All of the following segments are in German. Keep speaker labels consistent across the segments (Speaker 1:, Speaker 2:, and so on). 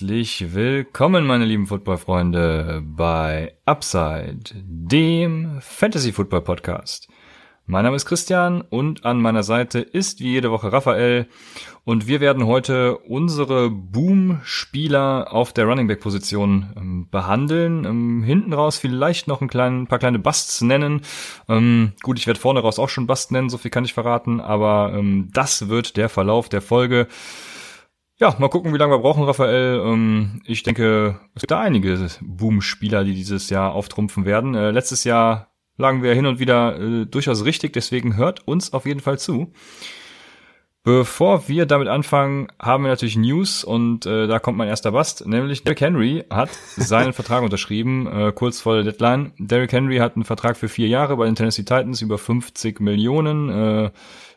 Speaker 1: Herzlich willkommen, meine lieben Footballfreunde, bei Upside, dem Fantasy Football Podcast. Mein Name ist Christian und an meiner Seite ist wie jede Woche Raphael und wir werden heute unsere Boom-Spieler auf der Running Back Position ähm, behandeln. Ähm, hinten raus vielleicht noch ein, klein, ein paar kleine Busts nennen. Ähm, gut, ich werde vorne raus auch schon Bust nennen, so viel kann ich verraten, aber ähm, das wird der Verlauf der Folge. Ja, mal gucken, wie lange wir brauchen, Raphael. Ähm, ich denke, es gibt da einige Boom-Spieler, die dieses Jahr auftrumpfen werden. Äh, letztes Jahr lagen wir hin und wieder äh, durchaus richtig, deswegen hört uns auf jeden Fall zu. Bevor wir damit anfangen, haben wir natürlich News und äh, da kommt mein erster Bast, nämlich Derrick Henry hat seinen Vertrag unterschrieben, kurz vor der Deadline. Derrick Henry hat einen Vertrag für vier Jahre bei den Tennessee Titans über 50 Millionen.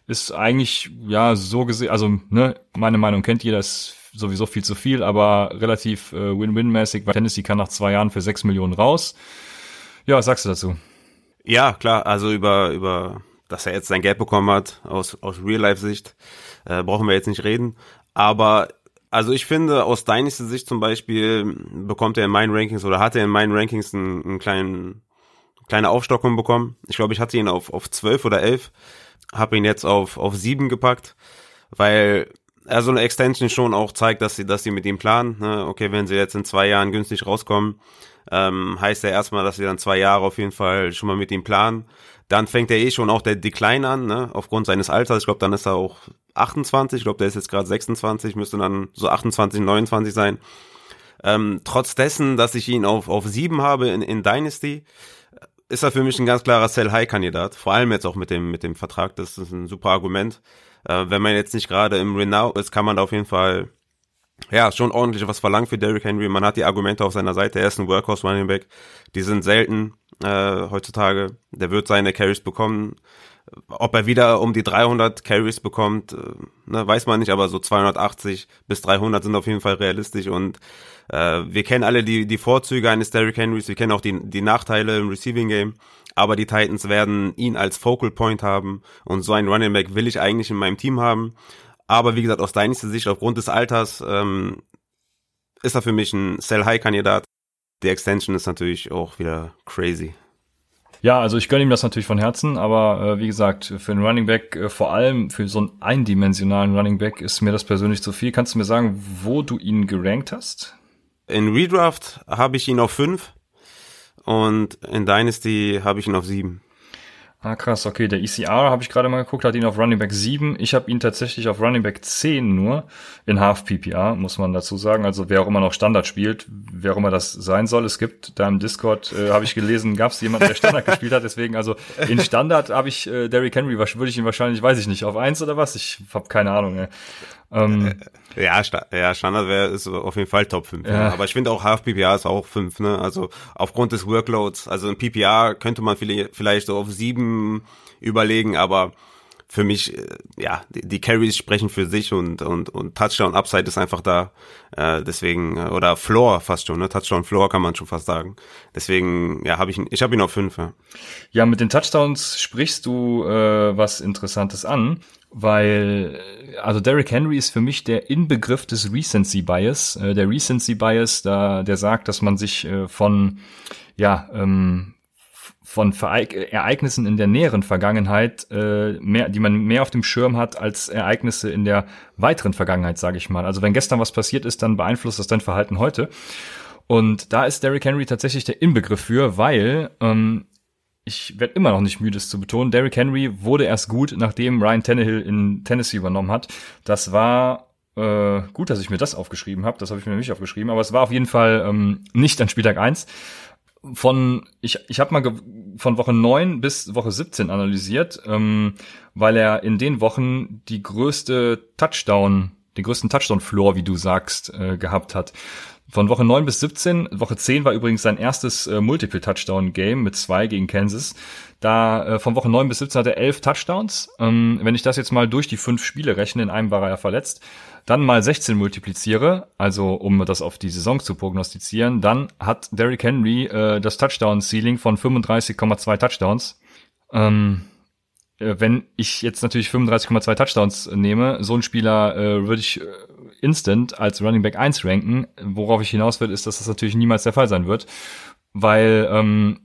Speaker 1: Ist eigentlich, ja, so gesehen, also, ne, meine Meinung kennt jeder, ist sowieso viel zu viel, aber relativ äh, Win-Win-mäßig, weil Tennessee kann nach zwei Jahren für sechs Millionen raus. Ja, was sagst du dazu?
Speaker 2: Ja, klar, also über, über, dass er jetzt sein Geld bekommen hat, aus, aus Real-Life-Sicht, äh, brauchen wir jetzt nicht reden. Aber also ich finde, aus Dynasty Sicht zum Beispiel bekommt er in meinen Rankings oder hat er in meinen Rankings einen, einen kleinen, kleine Aufstockung bekommen. Ich glaube, ich hatte ihn auf, auf 12 oder 11 habe ihn jetzt auf, auf sieben gepackt, weil er so eine Extension schon auch zeigt, dass sie, dass sie mit ihm planen. Ne? Okay, wenn sie jetzt in zwei Jahren günstig rauskommen, ähm, heißt ja erstmal, dass sie dann zwei Jahre auf jeden Fall schon mal mit ihm planen. Dann fängt er eh schon auch der Decline an, ne? aufgrund seines Alters. Ich glaube, dann ist er auch 28. Ich glaube, der ist jetzt gerade 26, müsste dann so 28, 29 sein. Ähm, trotz dessen, dass ich ihn auf, auf sieben habe in, in Dynasty, ist er für mich ein ganz klarer Sell-High-Kandidat. Vor allem jetzt auch mit dem, mit dem Vertrag. Das ist ein super Argument. Äh, wenn man jetzt nicht gerade im Renault ist, kann man da auf jeden Fall ja, schon ordentlich was verlangen für Derrick Henry. Man hat die Argumente auf seiner Seite. Er ist ein Workhorse Running Back. Die sind selten äh, heutzutage. Der wird seine Carries bekommen. Ob er wieder um die 300 Carries bekommt, äh, ne, weiß man nicht, aber so 280 bis 300 sind auf jeden Fall realistisch und äh, wir kennen alle die, die Vorzüge eines Derrick Henrys, wir kennen auch die, die Nachteile im Receiving Game, aber die Titans werden ihn als Focal Point haben und so einen Running Back will ich eigentlich in meinem Team haben. Aber wie gesagt, aus deiner Sicht, aufgrund des Alters, ähm, ist er für mich ein Sell-High-Kandidat. Die Extension ist natürlich auch wieder crazy.
Speaker 1: Ja, also ich gönne ihm das natürlich von Herzen, aber äh, wie gesagt, für einen Running Back, äh, vor allem für so einen eindimensionalen Running Back, ist mir das persönlich zu viel. Kannst du mir sagen, wo du ihn gerankt hast?
Speaker 2: In Redraft habe ich ihn auf 5 und in Dynasty habe ich ihn auf 7.
Speaker 1: Ah, krass, okay. Der ECR habe ich gerade mal geguckt, hat ihn auf Running Back 7. Ich habe ihn tatsächlich auf Running Back 10 nur. In Half PPR, muss man dazu sagen. Also wer auch immer noch Standard spielt, wer auch immer das sein soll. Es gibt da im Discord, äh, habe ich gelesen, gab es jemanden, der Standard gespielt hat. Deswegen, also in Standard habe ich äh, Derrick Henry, würde ich ihn wahrscheinlich, weiß ich nicht, auf 1 oder was? Ich habe keine Ahnung. Ey.
Speaker 2: Ähm, ja, Sta ja, Standard wäre ist auf jeden Fall Top 5. Ja. Ja. Aber ich finde auch Half PPR ist auch 5, ne? Also aufgrund des Workloads. Also in PPR könnte man vielleicht so auf 7 überlegen, aber für mich, äh, ja, die, die Carries sprechen für sich und, und, und Touchdown Upside ist einfach da. Äh, deswegen, äh, oder Floor fast schon, ne? Touchdown Floor kann man schon fast sagen. Deswegen, ja, habe ich ich habe ihn auf fünf. Ja.
Speaker 1: ja, mit den Touchdowns sprichst du äh, was Interessantes an weil also Derrick Henry ist für mich der Inbegriff des Recency Bias. Äh, der Recency Bias, da der sagt, dass man sich äh, von ja ähm, von Ereignissen in der näheren Vergangenheit äh, mehr, die man mehr auf dem Schirm hat als Ereignisse in der weiteren Vergangenheit, sage ich mal. Also wenn gestern was passiert ist, dann beeinflusst das dein Verhalten heute. Und da ist Derrick Henry tatsächlich der Inbegriff für, weil ähm, ich werde immer noch nicht müde, es zu betonen. Derrick Henry wurde erst gut, nachdem Ryan Tannehill in Tennessee übernommen hat. Das war äh, gut, dass ich mir das aufgeschrieben habe. Das habe ich mir nicht aufgeschrieben, aber es war auf jeden Fall ähm, nicht an Spieltag eins. Von ich ich habe mal von Woche neun bis Woche 17 analysiert, ähm, weil er in den Wochen die größte Touchdown, den größten Touchdown-Floor, wie du sagst, äh, gehabt hat. Von Woche 9 bis 17, Woche 10 war übrigens sein erstes äh, Multiple-Touchdown-Game mit zwei gegen Kansas. Da äh, von Woche 9 bis 17 hat er elf Touchdowns. Ähm, wenn ich das jetzt mal durch die fünf Spiele rechne, in einem war er ja verletzt, dann mal 16 multipliziere, also um das auf die Saison zu prognostizieren, dann hat Derrick Henry äh, das Touchdown-Ceiling von 35,2 Touchdowns. Ähm, äh, wenn ich jetzt natürlich 35,2 Touchdowns nehme, so ein Spieler äh, würde ich äh, instant als Running Back 1 ranken. Worauf ich hinaus will, ist, dass das natürlich niemals der Fall sein wird, weil ähm,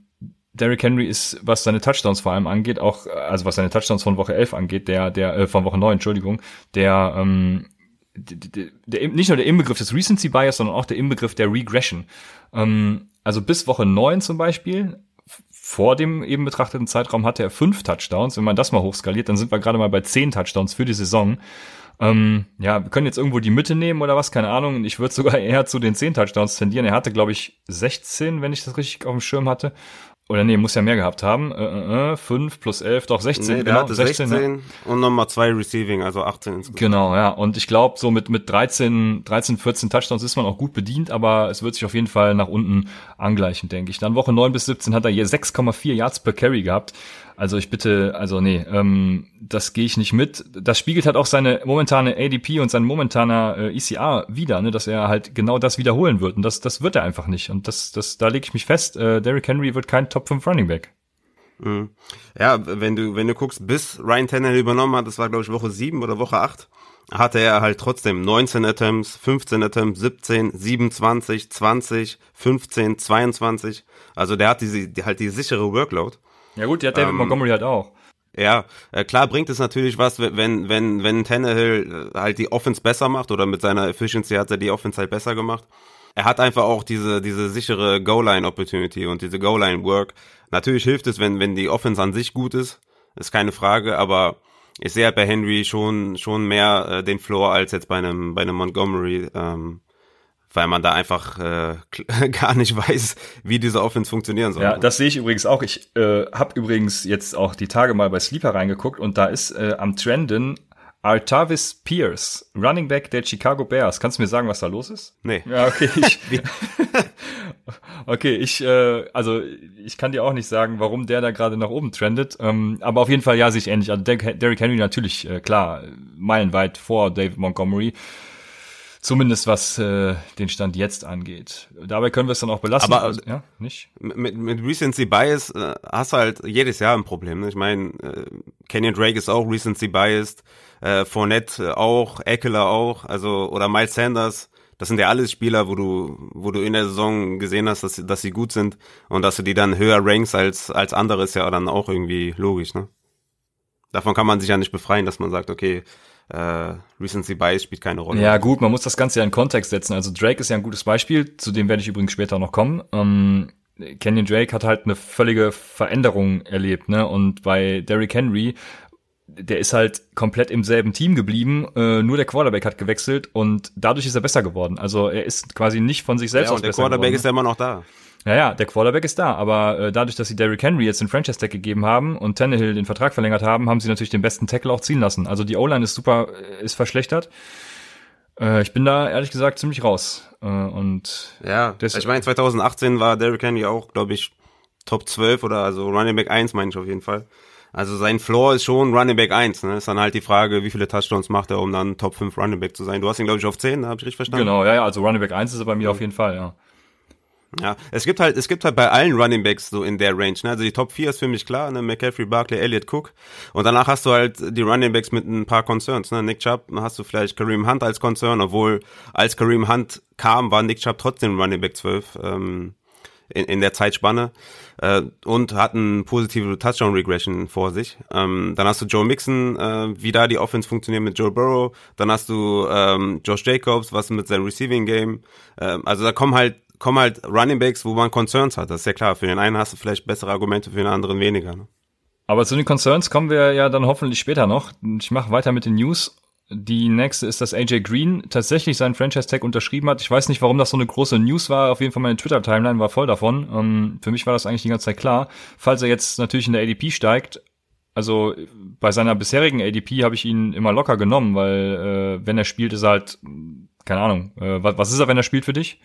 Speaker 1: Derrick Henry ist, was seine Touchdowns vor allem angeht, auch, also was seine Touchdowns von Woche 11 angeht, der, der, äh, von Woche 9, Entschuldigung, der, ähm, der, der, nicht nur der Inbegriff des Recency Bias, sondern auch der Inbegriff der Regression. Ähm, also bis Woche 9 zum Beispiel, vor dem eben betrachteten Zeitraum hatte er fünf Touchdowns. Wenn man das mal hochskaliert, dann sind wir gerade mal bei zehn Touchdowns für die Saison. Ähm, ja, wir können jetzt irgendwo die Mitte nehmen oder was, keine Ahnung. Ich würde sogar eher zu den zehn Touchdowns tendieren. Er hatte, glaube ich, 16, wenn ich das richtig auf dem Schirm hatte. Oder nee, muss ja mehr gehabt haben. Äh, äh, 5 äh, plus 11, doch 16.
Speaker 2: Nee, genau, hatte 16, 16 ja. und nochmal zwei Receiving, also 18 insgesamt.
Speaker 1: Genau, ja. Und ich glaube, so mit, mit 13, 13, 14 Touchdowns ist man auch gut bedient, aber es wird sich auf jeden Fall nach unten angleichen, denke ich. Dann Woche 9 bis 17 hat er hier 6,4 Yards per Carry gehabt. Also ich bitte, also nee, ähm, das gehe ich nicht mit. Das spiegelt halt auch seine momentane ADP und sein momentaner äh, ECR wieder, ne, dass er halt genau das wiederholen wird. Und das, das wird er einfach nicht. Und das, das, da lege ich mich fest. Äh, Derrick Henry wird kein Top 5 Running Back.
Speaker 2: Mhm. Ja, wenn du, wenn du guckst, bis Ryan Tannehill übernommen hat, das war glaube ich Woche 7 oder Woche 8, hatte er halt trotzdem 19 Attempts, 15 Attempts, 17, 27, 20, 15, 22. Also der hat diese, die, halt die sichere Workload.
Speaker 1: Ja gut, die hat David ähm, Montgomery halt auch.
Speaker 2: Ja, äh, klar bringt es natürlich was, wenn, wenn, wenn Tannehill äh, halt die Offense besser macht oder mit seiner Efficiency hat er die Offense halt besser gemacht. Er hat einfach auch diese, diese sichere Goal-Line-Opportunity und diese Goal-Line-Work. Natürlich hilft es, wenn, wenn die Offense an sich gut ist, ist keine Frage, aber ich sehe halt bei Henry schon, schon mehr äh, den Floor als jetzt bei einem, bei einem Montgomery. Ähm, weil man da einfach äh, gar nicht weiß, wie diese Offense funktionieren soll.
Speaker 1: Ja, das sehe ich übrigens auch. Ich äh, habe übrigens jetzt auch die Tage mal bei Sleeper reingeguckt und da ist äh, am Trenden Artavis Pierce, Running Back der Chicago Bears. Kannst du mir sagen, was da los ist?
Speaker 2: Nee.
Speaker 1: Ja, okay. Ich, okay, ich, äh, also ich kann dir auch nicht sagen, warum der da gerade nach oben trendet. Ähm, aber auf jeden Fall ja, sich ähnlich. Also Derrick Henry natürlich, äh, klar, meilenweit vor David Montgomery. Zumindest was äh, den Stand jetzt angeht. Dabei können wir es dann auch belassen.
Speaker 2: Aber also, ja, nicht? Mit, mit Recency Bias äh, hast du halt jedes Jahr ein Problem. Ne? Ich meine, äh, Kenyon Drake ist auch Recency Biased, äh, Fournette auch, Eckler auch, also oder Miles Sanders. Das sind ja alles Spieler, wo du, wo du in der Saison gesehen hast, dass, dass sie gut sind und dass du die dann höher rankst als als andere ist ja dann auch irgendwie logisch. Ne? Davon kann man sich ja nicht befreien, dass man sagt, okay, äh, Recency Bias spielt keine Rolle.
Speaker 1: Ja gut, man muss das Ganze ja in Kontext setzen. Also Drake ist ja ein gutes Beispiel, zu dem werde ich übrigens später noch kommen. Ähm, Kenyon Drake hat halt eine völlige Veränderung erlebt, ne? Und bei Derrick Henry, der ist halt komplett im selben Team geblieben, äh, nur der Quarterback hat gewechselt und dadurch ist er besser geworden. Also er ist quasi nicht von sich selbst
Speaker 2: ja,
Speaker 1: aus
Speaker 2: besser geworden. Der Quarterback ist ja immer noch da.
Speaker 1: Ja, ja, der Quarterback ist da, aber äh, dadurch, dass sie Derrick Henry jetzt den Franchise Tag gegeben haben und Tannehill den Vertrag verlängert haben, haben sie natürlich den besten Tackle auch ziehen lassen. Also die O-Line ist super, äh, ist verschlechtert. Äh, ich bin da ehrlich gesagt ziemlich raus. Äh, und
Speaker 2: ja, ich meine 2018 war Derrick Henry auch, glaube ich, Top 12 oder also Running Back 1 meine ich auf jeden Fall. Also sein Floor ist schon Running Back 1. Ne? Ist dann halt die Frage, wie viele Touchdowns macht er, um dann Top 5 Running Back zu sein. Du hast ihn, glaube ich, auf 10, habe ich richtig verstanden?
Speaker 1: Genau, ja, ja, also Running Back 1 ist er bei mir mhm. auf jeden Fall, ja.
Speaker 2: Ja, es gibt halt, es gibt halt bei allen Running Backs so in der Range. Ne? Also die Top 4 ist für mich klar, ne? McCaffrey, Barkley, Elliott, Cook. Und danach hast du halt die Running Backs mit ein paar Concerns. Ne? Nick Chubb, hast du vielleicht Kareem Hunt als Concern, obwohl als Kareem Hunt kam, war Nick Chubb trotzdem Running Back 12 ähm, in, in der Zeitspanne äh, und eine positive Touchdown-Regression vor sich. Ähm, dann hast du Joe Mixon, äh, wie da die Offense funktioniert mit Joe Burrow. Dann hast du ähm, Josh Jacobs, was mit seinem Receiving Game. Äh, also da kommen halt kommen halt Running Backs, wo man Concerns hat. Das ist ja klar. Für den einen hast du vielleicht bessere Argumente, für den anderen weniger. Ne?
Speaker 1: Aber zu den Concerns kommen wir ja dann hoffentlich später noch. Ich mache weiter mit den News. Die nächste ist, dass AJ Green tatsächlich seinen Franchise-Tag unterschrieben hat. Ich weiß nicht, warum das so eine große News war. Auf jeden Fall meine Twitter-Timeline war voll davon. Ähm, für mich war das eigentlich die ganze Zeit klar. Falls er jetzt natürlich in der ADP steigt, also bei seiner bisherigen ADP habe ich ihn immer locker genommen, weil äh, wenn er spielt, ist er halt, keine Ahnung, äh, was, was ist er, wenn er spielt für dich?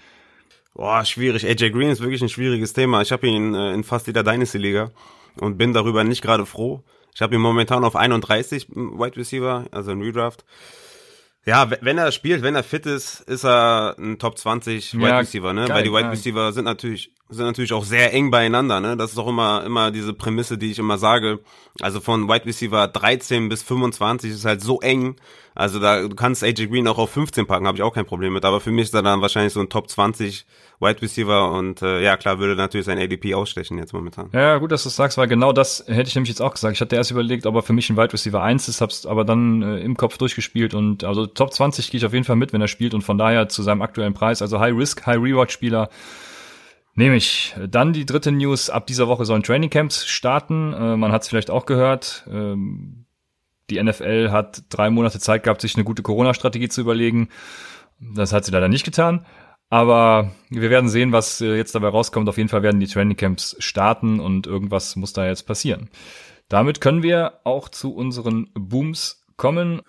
Speaker 2: Boah, schwierig. AJ Green ist wirklich ein schwieriges Thema. Ich habe ihn äh, in fast jeder Dynasty-Liga und bin darüber nicht gerade froh. Ich habe ihn momentan auf 31 Wide Receiver, also ein Redraft. Ja, wenn er spielt, wenn er fit ist, ist er ein Top 20 Wide ja, Receiver, ne? Geil, Weil die Wide Receiver sind natürlich sind natürlich auch sehr eng beieinander, ne? Das ist auch immer immer diese Prämisse, die ich immer sage. Also von Wide Receiver 13 bis 25 ist halt so eng Also da du kannst AJ Green auch auf 15 packen, habe ich auch kein Problem mit. Aber für mich ist er dann wahrscheinlich so ein Top 20 Wide Receiver und äh, ja klar würde natürlich sein ADP ausstechen jetzt momentan.
Speaker 1: Ja, gut, dass du sagst, weil genau das hätte ich nämlich jetzt auch gesagt. Ich hatte erst überlegt, ob er für mich ein Wide Receiver 1 ist, hab's aber dann äh, im Kopf durchgespielt und also Top 20 gehe ich auf jeden Fall mit, wenn er spielt und von daher zu seinem aktuellen Preis, also High Risk, High Reward Spieler Nehme ich. Dann die dritte News. Ab dieser Woche sollen Training Camps starten. Äh, man hat es vielleicht auch gehört. Ähm, die NFL hat drei Monate Zeit gehabt, sich eine gute Corona-Strategie zu überlegen. Das hat sie leider nicht getan. Aber wir werden sehen, was äh, jetzt dabei rauskommt. Auf jeden Fall werden die Training Camps starten und irgendwas muss da jetzt passieren. Damit können wir auch zu unseren Booms kommen.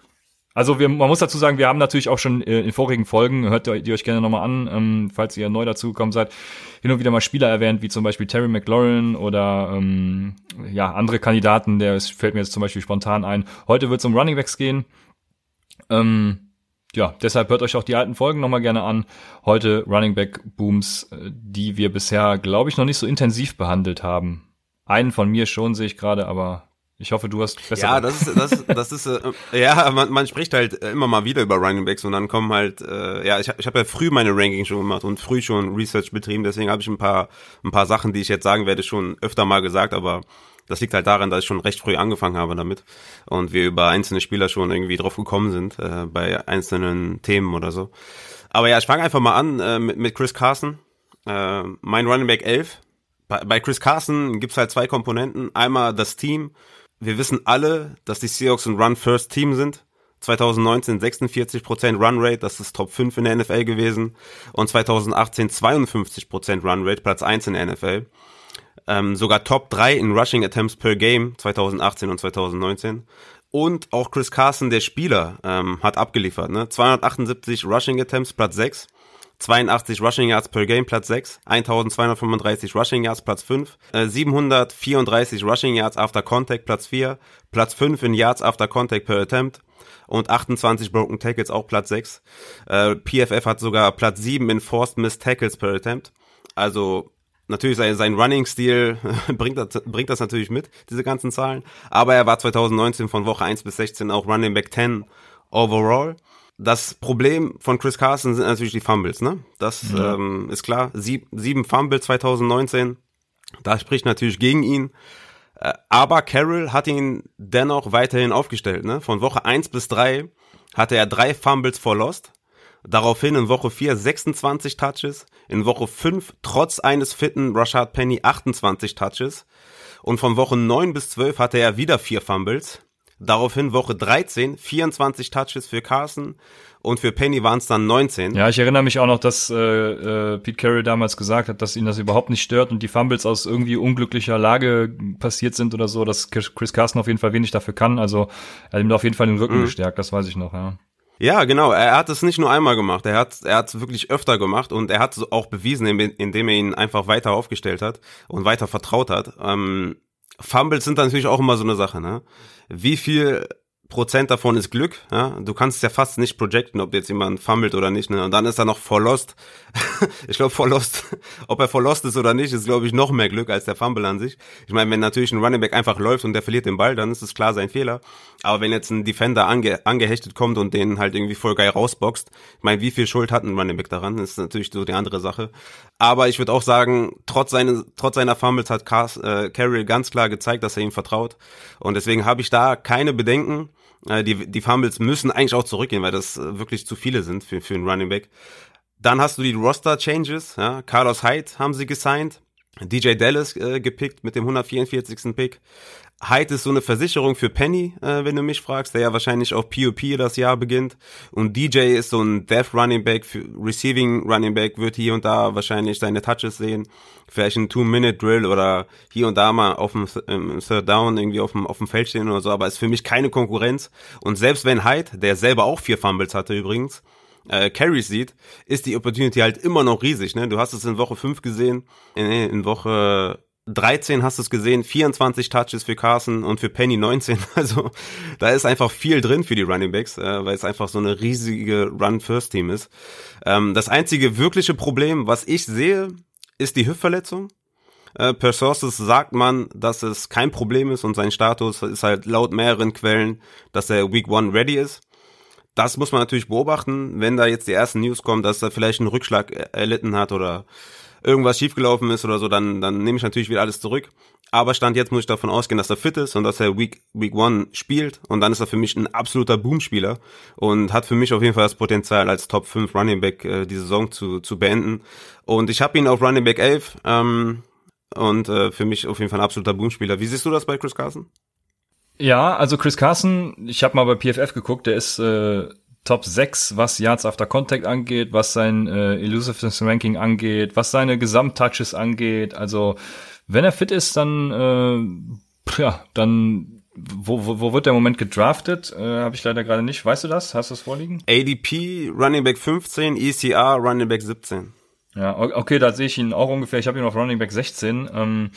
Speaker 1: Also wir, man muss dazu sagen, wir haben natürlich auch schon äh, in vorigen Folgen, hört ihr, euch gerne nochmal an, ähm, falls ihr neu dazugekommen seid, hin und wieder mal Spieler erwähnt, wie zum Beispiel Terry McLaurin oder ähm, ja andere Kandidaten, der fällt mir jetzt zum Beispiel spontan ein. Heute wird es um Running Backs gehen. Ähm, ja, deshalb hört euch auch die alten Folgen nochmal gerne an. Heute Running Back Booms, äh, die wir bisher, glaube ich, noch nicht so intensiv behandelt haben. Einen von mir schon sehe ich gerade, aber ich hoffe, du hast
Speaker 2: besser. Ja, das ist, das, das ist, äh, ja, man, man spricht halt immer mal wieder über Running Backs und dann kommen halt, äh, ja, ich, ich habe ja früh meine Ranking schon gemacht und früh schon Research betrieben, deswegen habe ich ein paar, ein paar Sachen, die ich jetzt sagen werde, schon öfter mal gesagt, aber das liegt halt daran, dass ich schon recht früh angefangen habe damit und wir über einzelne Spieler schon irgendwie drauf gekommen sind, äh, bei einzelnen Themen oder so. Aber ja, ich fange einfach mal an äh, mit, mit Chris Carson. Äh, mein Running Back 11. Bei, bei Chris Carson gibt's halt zwei Komponenten. Einmal das Team wir wissen alle, dass die Seahawks ein Run-First-Team sind. 2019 46% Run-Rate, das ist Top 5 in der NFL gewesen. Und 2018 52% Run-Rate, Platz 1 in der NFL. Ähm, sogar Top 3 in Rushing Attempts per Game 2018 und 2019. Und auch Chris Carson, der Spieler, ähm, hat abgeliefert. Ne? 278 Rushing Attempts, Platz 6. 82 Rushing Yards per Game, Platz 6, 1235 Rushing Yards, Platz 5, äh, 734 Rushing Yards after Contact, Platz 4, Platz 5 in Yards after Contact per Attempt und 28 Broken Tackles, auch Platz 6. Äh, PFF hat sogar Platz 7 in Forced Missed Tackles per Attempt. Also natürlich sein, sein Running-Stil bringt das, bringt das natürlich mit, diese ganzen Zahlen. Aber er war 2019 von Woche 1 bis 16 auch Running Back 10 overall. Das Problem von Chris Carson sind natürlich die Fumbles, ne? Das ja. ähm, ist klar. Sieb, sieben Fumbles 2019. Da spricht natürlich gegen ihn. Äh, aber Carroll hat ihn dennoch weiterhin aufgestellt, ne? Von Woche 1 bis 3 hatte er drei Fumbles for Lost. Daraufhin in Woche 4 26 Touches. In Woche 5 trotz eines fitten Rashad Penny 28 Touches. Und von Woche 9 bis 12 hatte er wieder vier Fumbles. Daraufhin Woche 13, 24 Touches für Carson und für Penny waren es dann 19.
Speaker 1: Ja, ich erinnere mich auch noch, dass äh, äh, Pete Carroll damals gesagt hat, dass ihn das überhaupt nicht stört und die Fumbles aus irgendwie unglücklicher Lage passiert sind oder so, dass Chris Carson auf jeden Fall wenig dafür kann. Also er hat ihm auf jeden Fall den Rücken mhm. gestärkt, das weiß ich noch, ja.
Speaker 2: Ja, genau. Er hat es nicht nur einmal gemacht. Er hat er hat es wirklich öfter gemacht und er hat es auch bewiesen, indem er ihn einfach weiter aufgestellt hat und weiter vertraut hat. Ähm, Fumbles sind natürlich auch immer so eine Sache, ne? Wie viel Prozent davon ist Glück. Ja? Du kannst ja fast nicht projecten, ob jetzt jemand fummelt oder nicht. Ne? Und dann ist er noch for lost. ich glaube, for lost, ob er for lost ist oder nicht, ist, glaube ich, noch mehr Glück als der Fumble an sich. Ich meine, wenn natürlich ein Running Back einfach läuft und der verliert den Ball, dann ist es klar sein Fehler. Aber wenn jetzt ein Defender ange angehechtet kommt und den halt irgendwie voll geil rausboxt, ich meine, wie viel Schuld hat ein Running Back daran? Das ist natürlich so die andere Sache. Aber ich würde auch sagen, trotz, seine, trotz seiner Fumbles hat Cars, äh, Carroll ganz klar gezeigt, dass er ihm vertraut. Und deswegen habe ich da keine Bedenken. Äh, die, die Fumbles müssen eigentlich auch zurückgehen, weil das äh, wirklich zu viele sind für, für einen Running Back. Dann hast du die Roster-Changes. Ja. Carlos Hyde haben sie gesigned. DJ Dallas äh, gepickt mit dem 144. Pick. Hyde ist so eine Versicherung für Penny, äh, wenn du mich fragst, der ja wahrscheinlich auch POP das Jahr beginnt. Und DJ ist so ein Death Running Back, Receiving Running Back, wird hier und da wahrscheinlich seine Touches sehen. Vielleicht ein Two-Minute-Drill oder hier und da mal auf dem ähm, Third Down irgendwie auf dem, auf dem Feld stehen oder so, aber ist für mich keine Konkurrenz. Und selbst wenn Hyde, der selber auch vier Fumbles hatte übrigens, äh, Carries sieht, ist die Opportunity halt immer noch riesig. Ne? Du hast es in Woche 5 gesehen, in, in Woche 13 hast du es gesehen, 24 Touches für Carson und für Penny 19. Also da ist einfach viel drin für die Running Backs, äh, weil es einfach so eine riesige Run-First-Team ist. Ähm, das einzige wirkliche Problem, was ich sehe, ist die Hüftverletzung. Äh, per Sources sagt man, dass es kein Problem ist und sein Status ist halt laut mehreren Quellen, dass er Week One ready ist. das muss man natürlich beobachten, wenn da jetzt die ersten News kommen, dass er vielleicht einen Rückschlag erlitten hat oder irgendwas schiefgelaufen ist oder so, dann, dann nehme ich natürlich wieder alles zurück. Aber Stand jetzt muss ich davon ausgehen, dass er fit ist und dass er Week, Week One spielt. Und dann ist er für mich ein absoluter Boomspieler und hat für mich auf jeden Fall das Potenzial, als Top 5 Running Back äh, die Saison zu, zu beenden. Und ich habe ihn auf Running Back 11 ähm, und äh, für mich auf jeden Fall ein absoluter Boomspieler. Wie siehst du das bei Chris Carson?
Speaker 1: Ja, also Chris Carson, ich habe mal bei PFF geguckt, der ist äh, Top 6, was Yards after Contact angeht, was sein äh, Elusiveness Ranking angeht, was seine Gesamttouches angeht. Also wenn er fit ist, dann äh, ja, dann wo, wo, wo wird der Moment gedraftet? Äh, Habe ich leider gerade nicht. Weißt du das? Hast du es vorliegen?
Speaker 2: ADP Running Back 15, ECR Running Back 17.
Speaker 1: Ja, okay, da sehe ich ihn auch ungefähr. Ich habe ihn auf Running Back 16. Ähm,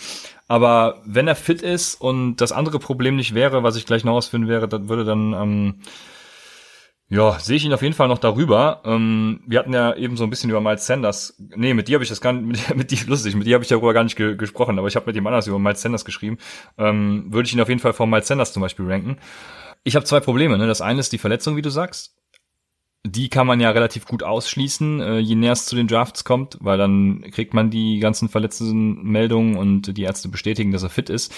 Speaker 1: aber wenn er fit ist und das andere Problem nicht wäre, was ich gleich noch ausfinden wäre, dann würde dann ähm, ja, sehe ich ihn auf jeden Fall noch darüber. Ähm, wir hatten ja eben so ein bisschen über Miles Sanders. Nee, mit dir habe ich das gar nicht, mit, mit dir, lustig, mit dir habe ich darüber gar nicht ge gesprochen, aber ich habe mit dem anders über Miles Sanders geschrieben. Ähm, würde ich ihn auf jeden Fall vor Miles Sanders zum Beispiel ranken. Ich habe zwei Probleme. Ne? Das eine ist die Verletzung, wie du sagst die kann man ja relativ gut ausschließen, äh, je näher es zu den Drafts kommt, weil dann kriegt man die ganzen verletzten Meldungen und die Ärzte bestätigen, dass er fit ist.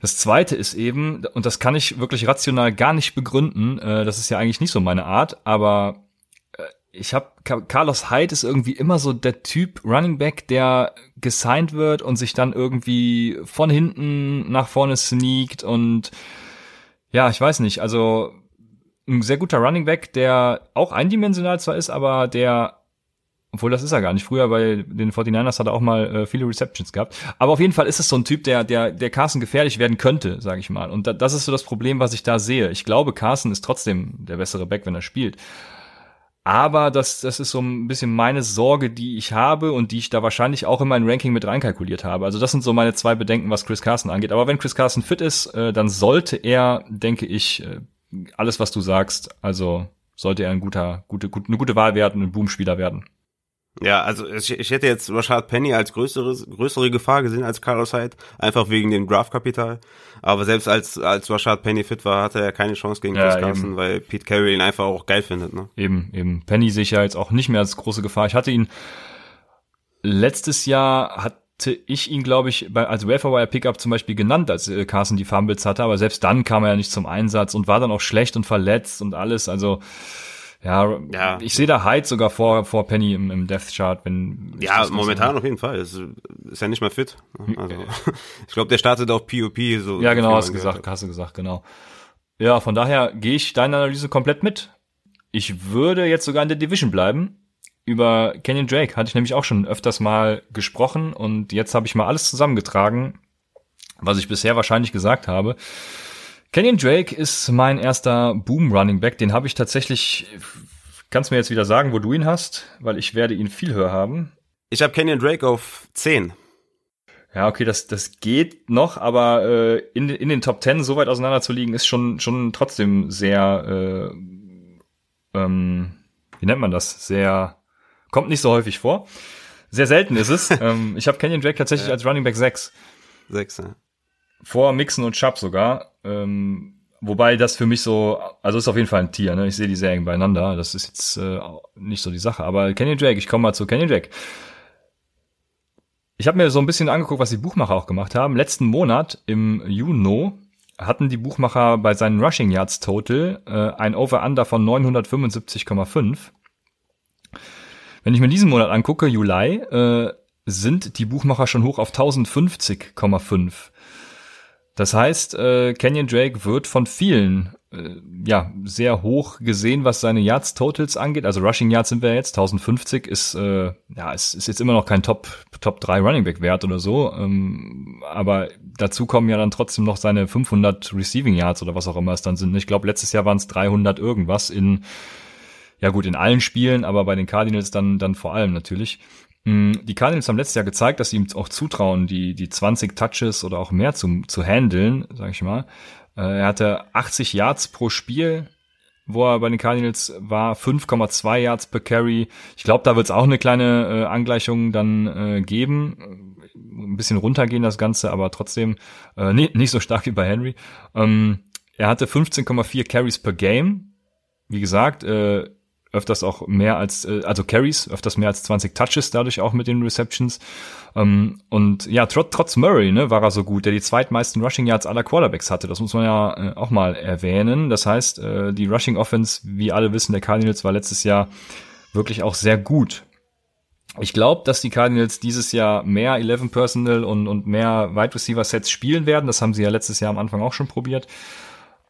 Speaker 1: Das zweite ist eben, und das kann ich wirklich rational gar nicht begründen, äh, das ist ja eigentlich nicht so meine Art, aber äh, ich habe Carlos Hyde ist irgendwie immer so der Typ Running Back, der gesigned wird und sich dann irgendwie von hinten nach vorne sneakt und ja, ich weiß nicht, also ein sehr guter Running Back, der auch eindimensional zwar ist, aber der obwohl, das ist er gar nicht. Früher bei den 49ers hat er auch mal äh, viele Receptions gehabt. Aber auf jeden Fall ist es so ein Typ, der, der, der Carson gefährlich werden könnte, sage ich mal. Und da, das ist so das Problem, was ich da sehe. Ich glaube, Carson ist trotzdem der bessere Back, wenn er spielt. Aber das, das ist so ein bisschen meine Sorge, die ich habe und die ich da wahrscheinlich auch in mein Ranking mit reinkalkuliert habe. Also das sind so meine zwei Bedenken, was Chris Carson angeht. Aber wenn Chris Carson fit ist, äh, dann sollte er, denke ich, äh, alles, was du sagst, also sollte er ein guter, gute, gut, eine gute Wahl werden, ein Boomspieler werden.
Speaker 2: Ja, also ich, ich hätte jetzt Rashad Penny als größere, größere Gefahr gesehen als Carlos Hyde, einfach wegen dem Draftkapital. Aber selbst als, als Rashad Penny fit war, hatte er keine Chance gegen Chris ja, Carson, weil Pete Carey ihn einfach auch geil findet. Ne?
Speaker 1: Eben, eben. Penny sehe ich ja jetzt auch nicht mehr als große Gefahr. Ich hatte ihn letztes Jahr, hat ich ihn, glaube ich, bei, als Waferwire Pickup zum Beispiel genannt, als äh, Carson die Fumbles hatte, aber selbst dann kam er ja nicht zum Einsatz und war dann auch schlecht und verletzt und alles. Also ja, ja. ich sehe da Hyde sogar vor, vor Penny im, im Death Chart, wenn.
Speaker 2: Ja, momentan auf jeden Fall. Ist, ist ja nicht mehr fit. Also, ich glaube, der startet auf POP. So
Speaker 1: ja, genau, hast du gesagt, hast du gesagt, genau. Ja, von daher gehe ich deine Analyse komplett mit. Ich würde jetzt sogar in der Division bleiben über Kenyon Drake hatte ich nämlich auch schon öfters mal gesprochen und jetzt habe ich mal alles zusammengetragen, was ich bisher wahrscheinlich gesagt habe. Kenyon Drake ist mein erster Boom Running Back. Den habe ich tatsächlich, kannst mir jetzt wieder sagen, wo du ihn hast, weil ich werde ihn viel höher haben.
Speaker 2: Ich habe Kenyon Drake auf 10.
Speaker 1: Ja, okay, das, das geht noch, aber äh, in, in den Top 10 so weit auseinander zu liegen, ist schon, schon trotzdem sehr, äh, ähm, wie nennt man das? Sehr Kommt nicht so häufig vor. Sehr selten ist es. ähm, ich habe Kenyon Drake tatsächlich ja. als Running Back 6.
Speaker 2: 6, ja.
Speaker 1: Vor Mixon und Chubb sogar. Ähm, wobei das für mich so, also ist auf jeden Fall ein Tier, ne? Ich sehe die sehr eng beieinander. Das ist jetzt äh, nicht so die Sache. Aber Kenyon Drake, ich komme mal zu Kenyon Drake. Ich habe mir so ein bisschen angeguckt, was die Buchmacher auch gemacht haben. Letzten Monat im Juni hatten die Buchmacher bei seinen Rushing Yards Total äh, ein Over-Under von 975,5. Wenn ich mir diesen Monat angucke, Juli, äh, sind die Buchmacher schon hoch auf 1050,5. Das heißt, äh, Canyon Drake wird von vielen äh, ja sehr hoch gesehen, was seine Yards Totals angeht. Also Rushing Yards sind wir jetzt 1050 ist äh, ja es ist jetzt immer noch kein Top Top 3 Running Back Wert oder so, ähm, aber dazu kommen ja dann trotzdem noch seine 500 Receiving Yards oder was auch immer es dann sind. Ich glaube letztes Jahr waren es 300 irgendwas in ja gut, in allen Spielen, aber bei den Cardinals dann, dann vor allem natürlich. Mm, die Cardinals haben letztes Jahr gezeigt, dass sie ihm auch zutrauen, die, die 20 Touches oder auch mehr zu, zu handeln, sag ich mal. Äh, er hatte 80 Yards pro Spiel, wo er bei den Cardinals war, 5,2 Yards per Carry. Ich glaube, da wird es auch eine kleine äh, Angleichung dann äh, geben. Ein bisschen runtergehen das Ganze, aber trotzdem äh, nicht, nicht so stark wie bei Henry. Ähm, er hatte 15,4 Carries per Game, wie gesagt, äh, öfters auch mehr als, äh, also Carries, öfters mehr als 20 Touches dadurch auch mit den Receptions. Ähm, und ja, trotz, trotz Murray, ne, war er so gut, der die zweitmeisten Rushing Yards aller Quarterbacks hatte. Das muss man ja äh, auch mal erwähnen. Das heißt, äh, die Rushing Offense, wie alle wissen, der Cardinals war letztes Jahr wirklich auch sehr gut. Ich glaube, dass die Cardinals dieses Jahr mehr 11 Personal und, und mehr Wide Receiver Sets spielen werden. Das haben sie ja letztes Jahr am Anfang auch schon probiert.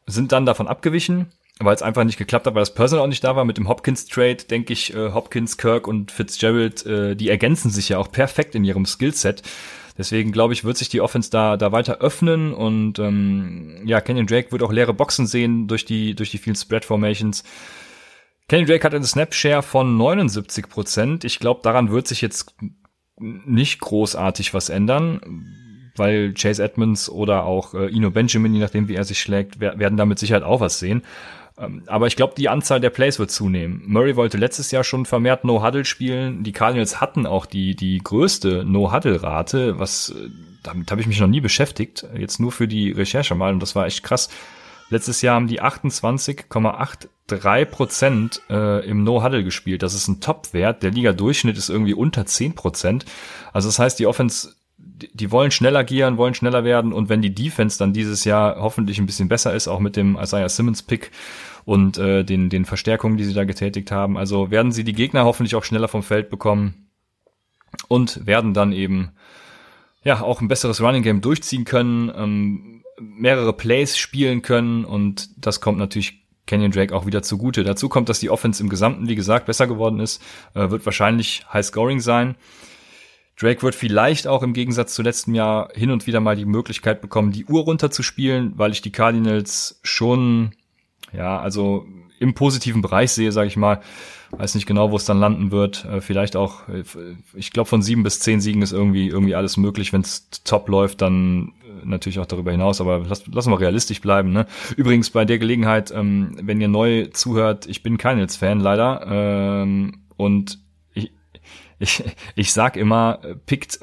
Speaker 1: Sind dann davon abgewichen weil es einfach nicht geklappt hat, weil das Personal auch nicht da war. Mit dem Hopkins-Trade denke ich, äh, Hopkins, Kirk und Fitzgerald, äh, die ergänzen sich ja auch perfekt in ihrem Skillset. Deswegen glaube ich, wird sich die Offense da, da weiter öffnen und ähm, ja, Kenyon Drake wird auch leere Boxen sehen durch die, durch die vielen Spread-Formations. Kenyon Drake hat eine Snap-Share von 79 Prozent. Ich glaube, daran wird sich jetzt nicht großartig was ändern weil Chase Edmonds oder auch äh, Ino Benjamin, je nachdem wie er sich schlägt, werden da mit Sicherheit auch was sehen. Ähm, aber ich glaube, die Anzahl der Plays wird zunehmen. Murray wollte letztes Jahr schon vermehrt No-Huddle spielen. Die Cardinals hatten auch die, die größte No-Huddle-Rate, was, äh, damit habe ich mich noch nie beschäftigt. Jetzt nur für die Recherche mal und das war echt krass. Letztes Jahr haben die 28,83 Prozent äh, im No-Huddle gespielt. Das ist ein Top-Wert. Der Liga-Durchschnitt ist irgendwie unter 10 Prozent. Also das heißt, die Offense die wollen schnell agieren, wollen schneller werden und wenn die Defense dann dieses Jahr hoffentlich ein bisschen besser ist, auch mit dem Isaiah Simmons Pick und äh, den, den Verstärkungen, die sie da getätigt haben, also werden sie die Gegner hoffentlich auch schneller vom Feld bekommen und werden dann eben ja auch ein besseres Running Game durchziehen können, ähm, mehrere Plays spielen können und das kommt natürlich Kenyon Drake auch wieder zugute. Dazu kommt, dass die Offense im Gesamten, wie gesagt, besser geworden ist, äh, wird wahrscheinlich High Scoring sein. Drake wird vielleicht auch im Gegensatz zu letztem Jahr hin und wieder mal die Möglichkeit bekommen, die Uhr runterzuspielen, weil ich die Cardinals schon, ja, also im positiven Bereich sehe, sage ich mal. Weiß nicht genau, wo es dann landen wird. Äh, vielleicht auch, äh, ich glaube, von sieben bis zehn Siegen ist irgendwie irgendwie alles möglich. Wenn es top läuft, dann äh, natürlich auch darüber hinaus. Aber lass, lassen wir realistisch bleiben. Ne? Übrigens bei der Gelegenheit, ähm, wenn ihr neu zuhört, ich bin kein Fan leider ähm, und ich, ich sag immer, pickt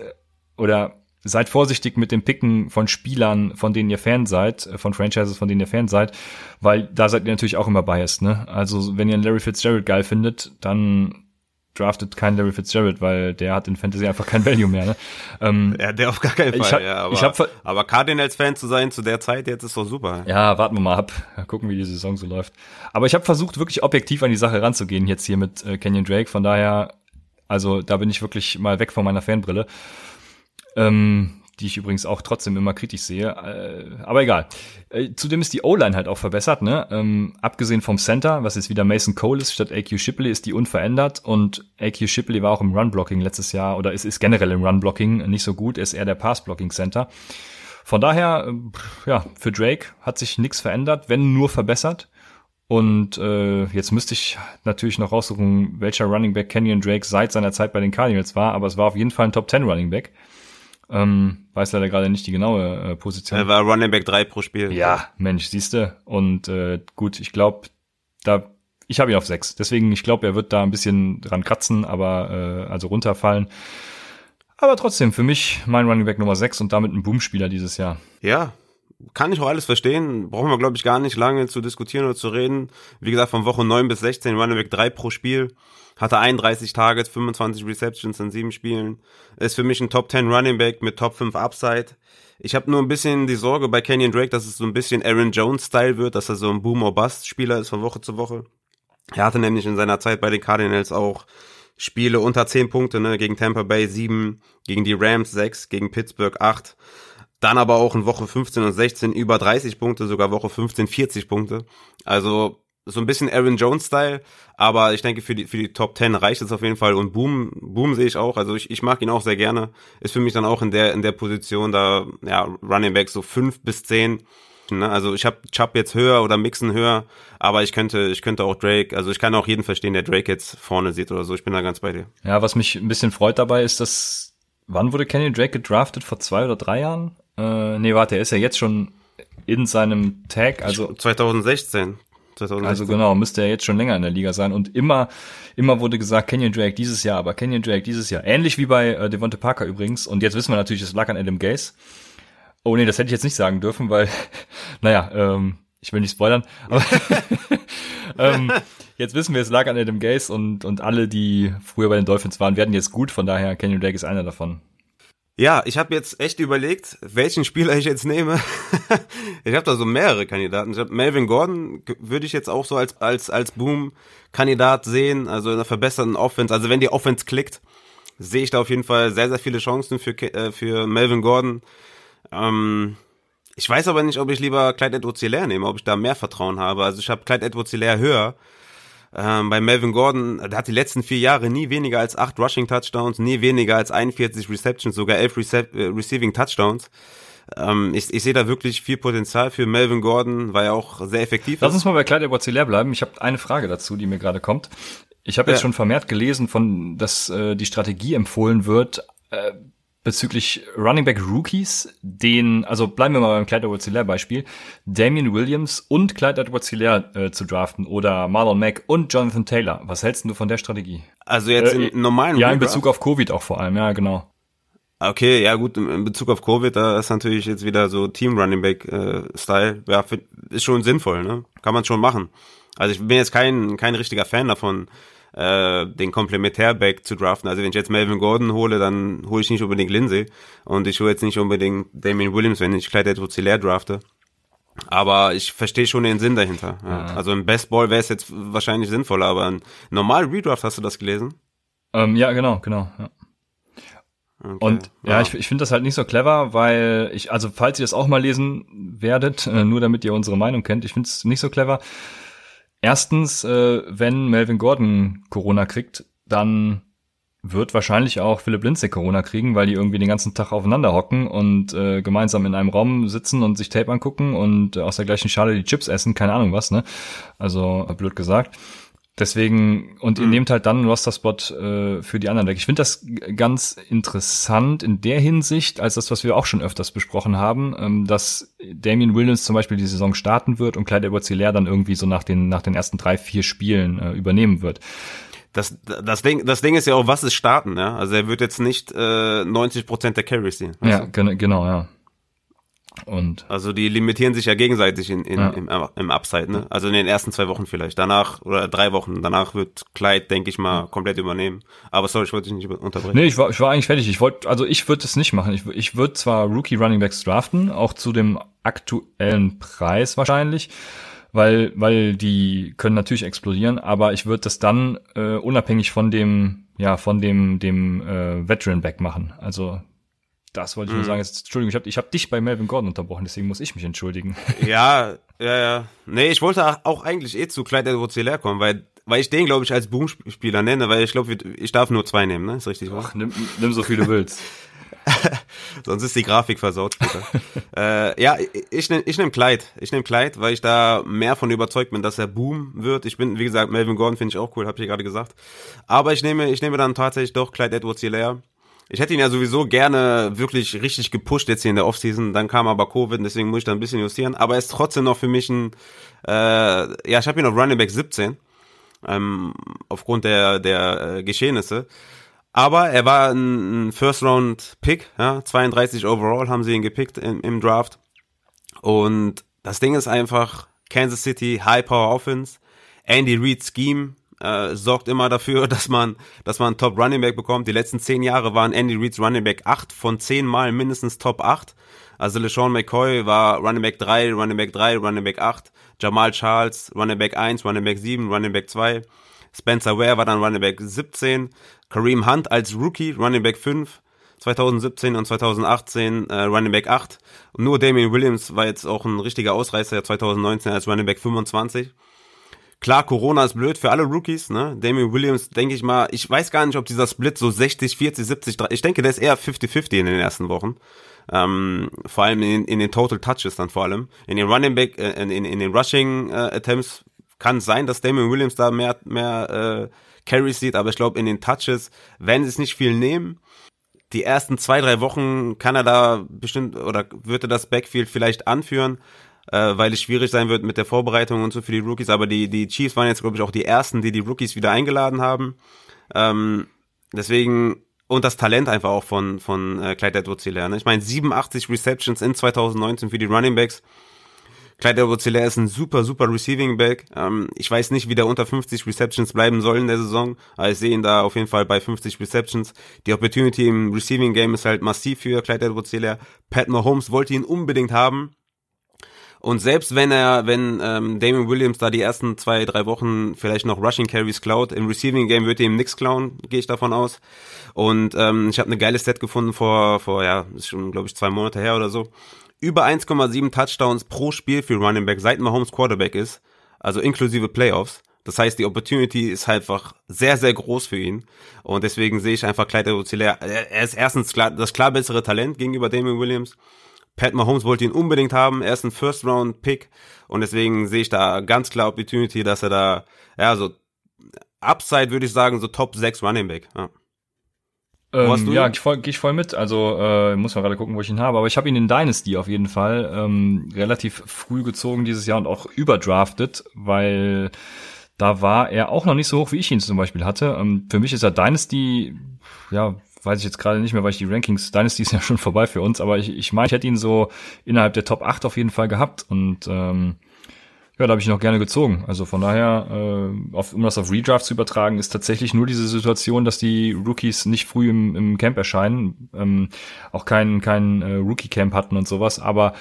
Speaker 1: oder seid vorsichtig mit dem Picken von Spielern, von denen ihr Fan seid, äh, von Franchises, von denen ihr Fan seid, weil da seid ihr natürlich auch immer biased, ne? Also, wenn ihr einen Larry Fitzgerald geil findet, dann draftet kein Larry Fitzgerald, weil der hat in Fantasy einfach kein Value mehr. Ne?
Speaker 2: Ähm, ja, der auf gar keinen Fall.
Speaker 1: Ich hab,
Speaker 2: ja, aber,
Speaker 1: ich hab,
Speaker 2: aber Cardinals-Fan zu sein zu der Zeit jetzt ist doch super.
Speaker 1: Ja, warten wir mal ab. Gucken, wie die Saison so läuft. Aber ich habe versucht, wirklich objektiv an die Sache ranzugehen jetzt hier mit äh, Kenyon Drake. Von daher also da bin ich wirklich mal weg von meiner Fanbrille. Ähm, die ich übrigens auch trotzdem immer kritisch sehe. Äh, aber egal. Äh, zudem ist die O-Line halt auch verbessert, ne? Ähm, abgesehen vom Center, was jetzt wieder Mason Cole ist, statt AQ Shipley, ist die unverändert und AQ Shipley war auch im Run-Blocking letztes Jahr oder ist, ist generell im Run-Blocking nicht so gut, ist eher der Pass-Blocking-Center. Von daher, äh, ja, für Drake hat sich nichts verändert, wenn nur verbessert. Und äh, jetzt müsste ich natürlich noch raussuchen, welcher Running Back Kenyon Drake seit seiner Zeit bei den Cardinals war, aber es war auf jeden Fall ein Top 10 Running Back. Ähm, weiß leider gerade nicht die genaue äh, Position.
Speaker 2: Er war Running Back 3 pro Spiel.
Speaker 1: Ja, Mensch, siehste. Und äh, gut, ich glaube, da ich habe ihn auf 6. Deswegen, ich glaube, er wird da ein bisschen dran kratzen, aber äh, also runterfallen. Aber trotzdem, für mich mein Running Back Nummer 6 und damit ein Boom-Spieler dieses Jahr.
Speaker 2: Ja, kann ich auch alles verstehen. Brauchen wir, glaube ich, gar nicht lange zu diskutieren oder zu reden. Wie gesagt, von Woche 9 bis 16 Running Back 3 pro Spiel. Hatte 31 Targets, 25 Receptions in sieben Spielen. Ist für mich ein Top 10 Running Back mit Top 5 Upside. Ich habe nur ein bisschen die Sorge bei Kenyon Drake, dass es so ein bisschen Aaron Jones-Style wird, dass er so ein Boom-or-Bust-Spieler ist von Woche zu Woche. Er hatte nämlich in seiner Zeit bei den Cardinals auch Spiele unter 10 Punkte, ne, gegen Tampa Bay 7, gegen die Rams 6, gegen Pittsburgh 8 dann aber auch in Woche 15 und 16 über 30 Punkte, sogar Woche 15 40 Punkte. Also so ein bisschen Aaron Jones-Style, aber ich denke, für die, für die Top 10 reicht es auf jeden Fall. Und Boom, Boom sehe ich auch. Also ich, ich mag ihn auch sehr gerne. Ist für mich dann auch in der, in der Position da, ja, Running Back so 5 bis 10. Ne? Also ich habe Chubb jetzt höher oder Mixen höher, aber ich könnte, ich könnte auch Drake, also ich kann auch jeden verstehen, der Drake jetzt vorne sieht oder so. Ich bin da ganz bei dir.
Speaker 1: Ja, was mich ein bisschen freut dabei ist, dass, wann wurde Kenny Drake gedraftet? Vor zwei oder drei Jahren? Äh, nee, warte, er ist ja jetzt schon in seinem Tag, also
Speaker 2: 2016. 2016.
Speaker 1: Also genau, müsste er jetzt schon länger in der Liga sein. Und immer, immer wurde gesagt, Kenyon Drake dieses Jahr, aber Kenyon Drake dieses Jahr. Ähnlich wie bei äh, Devonta Parker übrigens. Und jetzt wissen wir natürlich, es lag an Adam Gaze. Oh nee, das hätte ich jetzt nicht sagen dürfen, weil, naja, ähm, ich will nicht spoilern. Aber, ähm, jetzt wissen wir, es lag an Adam Gase und, und alle, die früher bei den Dolphins waren, werden jetzt gut. Von daher, Kenyon Drake ist einer davon.
Speaker 2: Ja, ich habe jetzt echt überlegt, welchen Spieler ich jetzt nehme. ich habe da so mehrere Kandidaten. Ich hab Melvin Gordon würde ich jetzt auch so als als als Boom-Kandidat sehen, also in einer verbesserten Offense. Also wenn die Offense klickt, sehe ich da auf jeden Fall sehr sehr viele Chancen für äh, für Melvin Gordon. Ähm, ich weiß aber nicht, ob ich lieber Clyde Edwards-Hilaire nehme, ob ich da mehr Vertrauen habe. Also ich habe Clyde Edwards-Hilaire höher. Ähm, bei Melvin Gordon, der hat die letzten vier Jahre nie weniger als acht Rushing Touchdowns, nie weniger als 41 Receptions, sogar elf Rece äh, Receiving Touchdowns. Ähm, ich, ich sehe da wirklich viel Potenzial für Melvin Gordon, weil er auch sehr effektiv
Speaker 1: Lass ist. Lass uns mal bei Clyde edwards bleiben. Ich habe eine Frage dazu, die mir gerade kommt. Ich habe jetzt ja. schon vermehrt gelesen, von, dass äh, die Strategie empfohlen wird, äh, bezüglich Running Back Rookies, den, also bleiben wir mal beim Clyde edwards Beispiel, Damian Williams und Clyde edwards äh, zu draften oder Marlon Mack und Jonathan Taylor. Was hältst du von der Strategie?
Speaker 2: Also jetzt äh, im normalen
Speaker 1: Ja, in Bezug auf Covid auch vor allem, ja, genau.
Speaker 2: Okay, ja gut, in Bezug auf Covid, da ist natürlich jetzt wieder so Team Running Back äh, Style, ja, ist schon sinnvoll, ne? Kann man schon machen. Also ich bin jetzt kein kein richtiger Fan davon, äh, den Komplementärback zu draften. Also wenn ich jetzt Melvin Gordon hole, dann hole ich nicht unbedingt Lindsay und ich hole jetzt nicht unbedingt Damien Williams, wenn ich Clyde edwards drafte. Aber ich verstehe schon den Sinn dahinter. Ja. Also im Best Ball wäre es jetzt wahrscheinlich sinnvoller, aber ein normal Redraft hast du das gelesen?
Speaker 1: Ähm, ja, genau, genau. Ja. Okay, und ja, ja, ich, ich finde das halt nicht so clever, weil ich, also falls ihr das auch mal lesen werdet, äh, nur damit ihr unsere Meinung kennt, ich finde es nicht so clever, Erstens, äh, wenn Melvin Gordon Corona kriegt, dann wird wahrscheinlich auch Philipp Lindsay Corona kriegen, weil die irgendwie den ganzen Tag aufeinander hocken und äh, gemeinsam in einem Raum sitzen und sich Tape angucken und aus der gleichen Schale die Chips essen, keine Ahnung was, ne? Also blöd gesagt. Deswegen, und ihr mhm. nehmt halt dann einen Roster-Spot äh, für die anderen weg. Ich finde das ganz interessant in der Hinsicht, als das, was wir auch schon öfters besprochen haben, ähm, dass Damien Williams zum Beispiel die Saison starten wird und Clyde edwards dann irgendwie so nach den, nach den ersten drei, vier Spielen äh, übernehmen wird.
Speaker 2: Das, das, Ding, das Ding ist ja auch, was ist starten, ja? Also er wird jetzt nicht äh, 90 Prozent der Carries sehen.
Speaker 1: Ja, genau, ja. Und
Speaker 2: also die limitieren sich ja gegenseitig in, in, ja. im, im Upside, ne? Also in den ersten zwei Wochen vielleicht. Danach oder drei Wochen. Danach wird Clyde, denke ich mal, komplett übernehmen. Aber sorry, ich wollte dich nicht unterbrechen.
Speaker 1: Nee, ich war, ich war eigentlich fertig. Ich wollte, also ich würde es nicht machen. Ich, ich würde zwar Rookie Running Backs draften, auch zu dem aktuellen Preis wahrscheinlich, weil, weil die können natürlich explodieren, aber ich würde das dann äh, unabhängig von dem, ja, von dem, dem äh, Veteran Back machen. Also das wollte ich nur mhm. sagen. Jetzt, Entschuldigung, ich habe ich hab dich bei Melvin Gordon unterbrochen, deswegen muss ich mich entschuldigen.
Speaker 2: Ja, ja, ja. Nee, ich wollte auch eigentlich eh zu Clyde edwards hilaire kommen, weil, weil ich den, glaube ich, als Boom-Spieler nenne, weil ich glaube, ich darf nur zwei nehmen, ne? Ist richtig,
Speaker 1: Ach, nimm, nimm so viel du willst.
Speaker 2: Sonst ist die Grafik versaut später. äh, ja, ich nehme ich nehm Clyde. Ich nehme Clyde, weil ich da mehr von überzeugt bin, dass er Boom wird. Ich bin, wie gesagt, Melvin Gordon finde ich auch cool, habe ich gerade gesagt. Aber ich nehme, ich nehme dann tatsächlich doch Clyde edwards hilaire ich hätte ihn ja sowieso gerne wirklich richtig gepusht jetzt hier in der Offseason. Dann kam aber Covid, deswegen muss ich da ein bisschen justieren. Aber er ist trotzdem noch für mich ein, äh, ja, ich habe ihn auf Running Back 17, ähm, aufgrund der, der äh, Geschehnisse. Aber er war ein, ein First-Round-Pick, ja, 32 overall haben sie ihn gepickt im, im Draft. Und das Ding ist einfach, Kansas City, High-Power Offense, Andy Reid Scheme, äh, sorgt immer dafür, dass man, dass man Top Running Back bekommt. Die letzten zehn Jahre waren Andy Reid's Running Back acht von zehn Mal mindestens Top 8. Also LeSean McCoy war Running Back 3, Running Back 3, Running Back 8. Jamal Charles, Running Back 1, Running Back 7, Running Back 2. Spencer Ware war dann Running Back 17. Kareem Hunt als Rookie, Running Back 5. 2017 und 2018 äh, Running Back 8. Und nur Damian Williams war jetzt auch ein richtiger Ausreißer 2019 als Running Back 25. Klar, Corona ist blöd für alle Rookies, ne? Damien Williams, denke ich mal, ich weiß gar nicht, ob dieser Split so 60, 40, 70, 30, ich denke, der ist eher 50-50 in den ersten Wochen. Ähm, vor allem in, in den Total Touches dann vor allem. In den Running Back, äh, in, in, in den Rushing äh, Attempts kann sein, dass Damien Williams da mehr, mehr äh, Carries sieht, aber ich glaube, in den Touches werden sie es nicht viel nehmen. Die ersten zwei, drei Wochen kann er da bestimmt oder würde das Backfield vielleicht anführen äh, weil es schwierig sein wird mit der Vorbereitung und so für die Rookies. Aber die, die Chiefs waren jetzt, glaube ich, auch die ersten, die die Rookies wieder eingeladen haben. Ähm, deswegen und das Talent einfach auch von von äh, Clyde Edwards lernen. Ich meine 87 Receptions in 2019 für die Running Backs. Clyde edwards ist ein super, super Receiving Back. Ähm, ich weiß nicht, wie der unter 50 Receptions bleiben soll in der Saison, aber ich sehe ihn da auf jeden Fall bei 50 Receptions. Die Opportunity im Receiving Game ist halt massiv für Clyde edwards Pat Mahomes wollte ihn unbedingt haben. Und selbst wenn er, wenn ähm, Damon Williams da die ersten zwei, drei Wochen vielleicht noch Rushing Carries klaut, im Receiving Game wird ihm nichts klauen, gehe ich davon aus. Und ähm, ich habe eine geile Set gefunden vor, vor ja, ist schon, glaube ich, zwei Monate her oder so. Über 1,7 Touchdowns pro Spiel für Running Back, seit Mahomes Quarterback ist, also inklusive Playoffs. Das heißt, die Opportunity ist halt einfach sehr, sehr groß für ihn. Und deswegen sehe ich einfach Clyde Edwards-Helaire, er ist erstens klar, das klar bessere Talent gegenüber Damon Williams. Pat Mahomes wollte ihn unbedingt haben. Er ist ein First-Round-Pick. Und deswegen sehe ich da ganz klar Opportunity, dass er da, ja, so Upside würde ich sagen, so Top 6 Running Back. Ja.
Speaker 1: Ähm, ja, ich voll, geh ich voll mit. Also äh, muss man gerade gucken, wo ich ihn habe. Aber ich habe ihn in Dynasty auf jeden Fall ähm, relativ früh gezogen dieses Jahr und auch überdrafted, weil da war er auch noch nicht so hoch, wie ich ihn zum Beispiel hatte. Ähm, für mich ist er Dynasty, ja, weiß ich jetzt gerade nicht mehr, weil ich die Rankings, Dynasty ist ja schon vorbei für uns, aber ich, ich meine, ich hätte ihn so innerhalb der Top 8 auf jeden Fall gehabt und ähm, ja, da habe ich ihn auch gerne gezogen. Also von daher, äh, auf, um das auf Redraft zu übertragen, ist tatsächlich nur diese Situation, dass die Rookies nicht früh im, im Camp erscheinen, ähm, auch kein, kein äh, Rookie-Camp hatten und sowas. Aber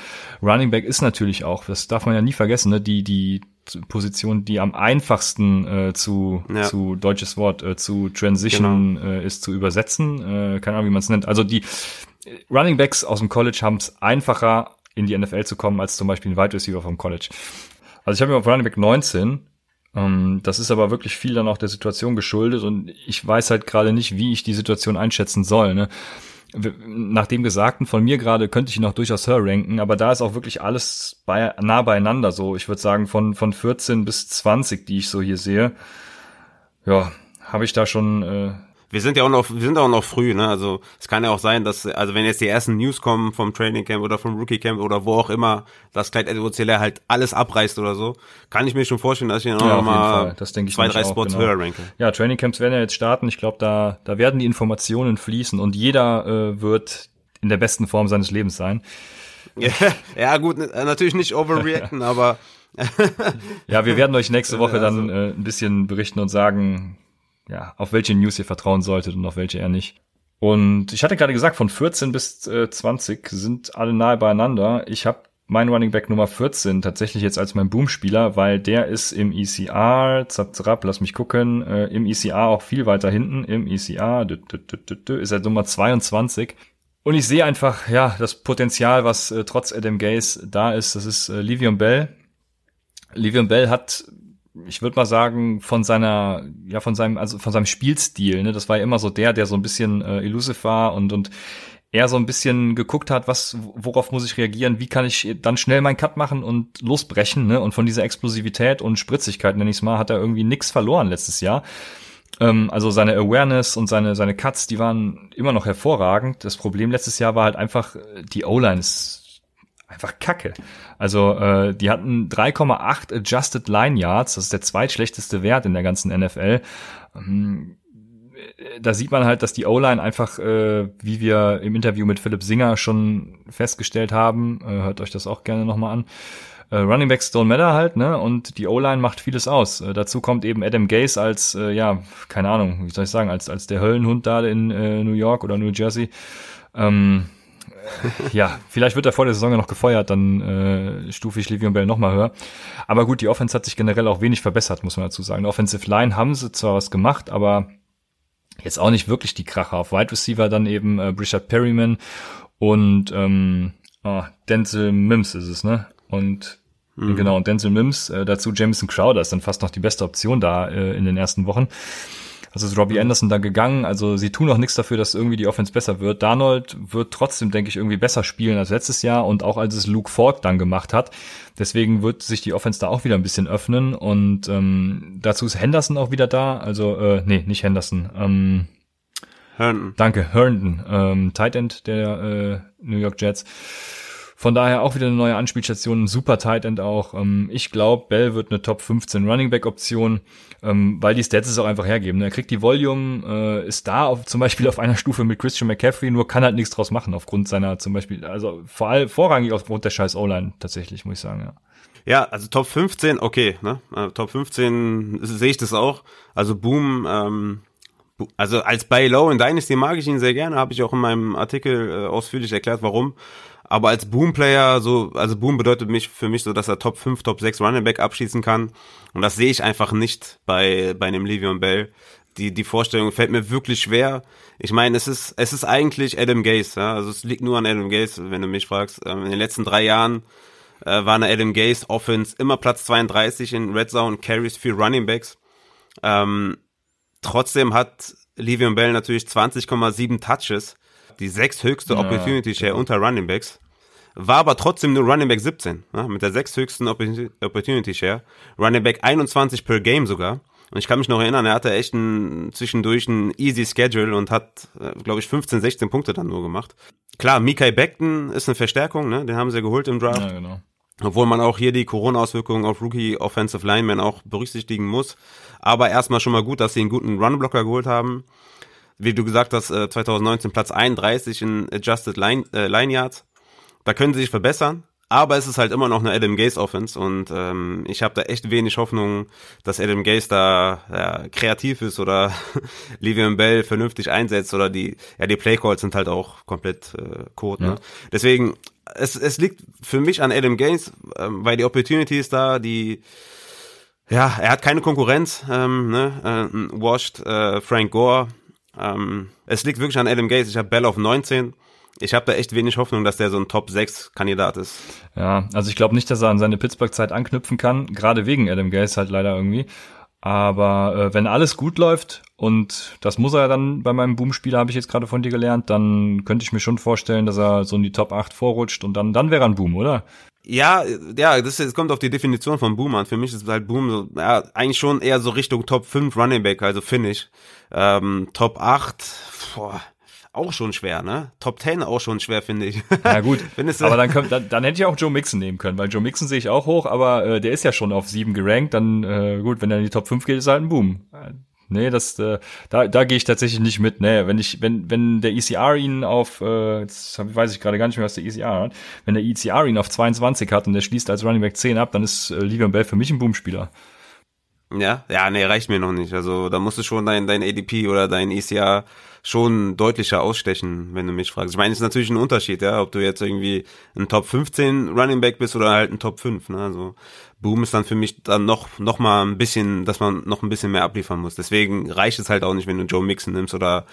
Speaker 1: Running Back ist natürlich auch, das darf man ja nie vergessen, ne, die, die Position, die am einfachsten äh, zu, ja. zu deutsches Wort, äh, zu Transition genau. äh, ist zu übersetzen. Äh, keine Ahnung, wie man es nennt. Also die Running Backs aus dem College haben es einfacher, in die NFL zu kommen, als zum Beispiel ein Wide Receiver vom College. Also ich habe mir auf Running Back 19. Ähm, das ist aber wirklich viel dann auch der Situation geschuldet und ich weiß halt gerade nicht, wie ich die Situation einschätzen soll. Ne? Nach dem Gesagten von mir gerade könnte ich ihn auch durchaus höher ranken, aber da ist auch wirklich alles bei, nah beieinander so. Ich würde sagen von, von 14 bis 20, die ich so hier sehe. Ja, habe ich da schon äh,
Speaker 2: wir sind ja auch noch, wir sind auch noch früh, ne? Also es kann ja auch sein, dass, also wenn jetzt die ersten News kommen vom Training Camp oder vom Rookie Camp oder wo auch immer, dass Clyde Edwards Hilaire halt alles abreißt oder so, kann ich mir schon vorstellen, dass ich ihn auch ja, noch mal zwei, drei Spots genau. höher ranke.
Speaker 1: Ja, Training Camps werden ja jetzt starten. Ich glaube, da, da werden die Informationen fließen und jeder äh, wird in der besten Form seines Lebens sein.
Speaker 2: ja, gut, natürlich nicht overreacten, aber
Speaker 1: ja, wir werden euch nächste Woche dann also, äh, ein bisschen berichten und sagen, ja, auf welche News ihr vertrauen solltet und auf welche eher nicht. Und ich hatte gerade gesagt, von 14 bis äh, 20 sind alle nahe beieinander. Ich habe mein Running Back Nummer 14 tatsächlich jetzt als mein Boom-Spieler, weil der ist im ECR, zap, zap, lass mich gucken, äh, im ECR auch viel weiter hinten, im ECR dü, dü, dü, ist er Nummer 22. Und ich sehe einfach, ja, das Potenzial, was äh, trotz Adam Gaze da ist, das ist äh, Livion Bell. Livion Bell hat ich würde mal sagen, von seiner, ja, von seinem, also von seinem Spielstil, ne, das war ja immer so der, der so ein bisschen äh, elusive war und, und er so ein bisschen geguckt hat, was, worauf muss ich reagieren, wie kann ich dann schnell meinen Cut machen und losbrechen, ne? Und von dieser Explosivität und Spritzigkeit, nenne ich mal, hat er irgendwie nix verloren letztes Jahr. Ähm, also seine Awareness und seine, seine Cuts, die waren immer noch hervorragend. Das Problem letztes Jahr war halt einfach, die O-Line ist einfach kacke. Also äh, die hatten 3,8 Adjusted Line Yards, das ist der zweitschlechteste Wert in der ganzen NFL. Ähm, da sieht man halt, dass die O-Line einfach, äh, wie wir im Interview mit Philipp Singer schon festgestellt haben, äh, hört euch das auch gerne nochmal an, äh, Running Backs don't matter halt, ne? Und die O-Line macht vieles aus. Äh, dazu kommt eben Adam Gase als, äh, ja, keine Ahnung, wie soll ich sagen, als, als der Höllenhund da in äh, New York oder New Jersey. Ähm, ja, vielleicht wird er vor der Saison ja noch gefeuert, dann äh, stufe ich Le'Veon Bell nochmal höher. Aber gut, die Offense hat sich generell auch wenig verbessert, muss man dazu sagen. Die Offensive Line haben sie zwar was gemacht, aber jetzt auch nicht wirklich die Kracher. Auf Wide Receiver dann eben äh, Richard Perryman und ähm, oh, Denzel Mims ist es, ne? Und mhm. genau, und Denzel Mims, äh, dazu Jameson Crowder ist dann fast noch die beste Option da äh, in den ersten Wochen. Also ist Robbie Anderson da gegangen. Also sie tun auch nichts dafür, dass irgendwie die Offense besser wird. Darnold wird trotzdem, denke ich, irgendwie besser spielen als letztes Jahr und auch als es Luke Ford dann gemacht hat. Deswegen wird sich die Offense da auch wieder ein bisschen öffnen. Und ähm, dazu ist Henderson auch wieder da. Also, äh, nee, nicht Henderson. Ähm,
Speaker 2: Herndon.
Speaker 1: Danke, Herndon. Ähm, Tight End der äh, New York Jets. Von daher auch wieder eine neue Anspielstation, ein super Tight End auch. Ähm, ich glaube, Bell wird eine Top 15 Running Back Option, ähm, weil die Stats es auch einfach hergeben. Er kriegt die Volume, äh, ist da auf, zum Beispiel auf einer Stufe mit Christian McCaffrey, nur kann halt nichts draus machen aufgrund seiner zum Beispiel, also vor allem vorrangig aufgrund der scheiß O-Line tatsächlich, muss ich sagen, ja.
Speaker 2: Ja, also Top 15, okay, ne? Uh, Top 15 sehe ich das auch. Also Boom, ähm, also als Buy Low in Dynasty mag ich ihn sehr gerne, habe ich auch in meinem Artikel äh, ausführlich erklärt, warum. Aber als Boom-Player, so, also Boom bedeutet mich für mich so, dass er Top 5, Top 6 Running Back abschließen kann. Und das sehe ich einfach nicht bei, bei einem Le'Veon Bell. Die, die Vorstellung fällt mir wirklich schwer. Ich meine, es ist, es ist eigentlich Adam Gase, ja. Also es liegt nur an Adam Gase, wenn du mich fragst. Ähm, in den letzten drei Jahren äh, war eine Adam Gase Offense immer Platz 32 in Red Zone Carries für Running Backs. Ähm, trotzdem hat Le'Veon Bell natürlich 20,7 Touches die sechsthöchste ja, Opportunity Share genau. unter Running Backs, war aber trotzdem nur Running Back 17, ne, mit der sechsthöchsten Opportunity Share. Running Back 21 per Game sogar. Und ich kann mich noch erinnern, er hatte echt ein, zwischendurch ein easy Schedule und hat, äh, glaube ich, 15, 16 Punkte dann nur gemacht. Klar, Mikai Beckton ist eine Verstärkung, ne? den haben sie geholt im Draft. Ja, genau. Obwohl man auch hier die Corona-Auswirkungen auf Rookie Offensive Linemen auch berücksichtigen muss. Aber erstmal schon mal gut, dass sie einen guten Runblocker geholt haben wie du gesagt hast, 2019 äh, Platz 31 in Adjusted Line, äh, Line Yards. Da können sie sich verbessern, aber es ist halt immer noch eine Adam Gaze Offense und ähm, ich habe da echt wenig Hoffnung, dass Adam Gaze da ja, kreativ ist oder Livian Bell vernünftig einsetzt oder die ja die Playcalls sind halt auch komplett äh, Code. Ne? Ja. Deswegen es, es liegt für mich an Adam Gaze, ähm, weil die Opportunity ist da, die ja, er hat keine Konkurrenz, ähm, ne? äh, Washed, äh, Frank Gore, ähm, es liegt wirklich an Adam Gates. Ich habe Bell auf 19. Ich habe da echt wenig Hoffnung, dass der so ein Top-6-Kandidat ist.
Speaker 1: Ja, also ich glaube nicht, dass er an seine Pittsburgh-Zeit anknüpfen kann, gerade wegen Adam Gates halt leider irgendwie. Aber äh, wenn alles gut läuft, und das muss er ja dann bei meinem Boom-Spieler, habe ich jetzt gerade von dir gelernt, dann könnte ich mir schon vorstellen, dass er so in die Top 8 vorrutscht und dann, dann wäre er ein Boom, oder?
Speaker 2: Ja, ja, das, das kommt auf die Definition von Boom an. Für mich ist halt Boom so, ja, eigentlich schon eher so Richtung Top 5 Running Back, also Finish. Ähm, Top 8, boah, auch schon schwer, ne? Top 10 auch schon schwer, finde ich.
Speaker 1: Ja gut, aber dann, könnt, dann, dann hätte ich auch Joe Mixon nehmen können, weil Joe Mixon sehe ich auch hoch, aber äh, der ist ja schon auf 7 gerankt, dann äh, gut, wenn er in die Top 5 geht, ist halt ein Boom. Nee, das äh, da da gehe ich tatsächlich nicht mit. Nee, wenn ich wenn wenn der ECR ihn auf äh, jetzt hab, weiß ich gerade gar nicht mehr, was der ECR hat. Wenn der ECR ihn auf 22 hat und der schließt als Running Back 10 ab, dann ist äh, Bell für mich ein Boomspieler.
Speaker 2: Ja, ja, nee, reicht mir noch nicht. Also da musst du schon dein dein ADP oder dein ECR schon deutlicher ausstechen, wenn du mich fragst. Ich meine, es ist natürlich ein Unterschied, ja, ob du jetzt irgendwie ein Top 15 Running Back bist oder halt ein Top 5, ne? Also Boom ist dann für mich dann noch, noch mal ein bisschen, dass man noch ein bisschen mehr abliefern muss. Deswegen reicht es halt auch nicht, wenn du Joe Mixon nimmst oder,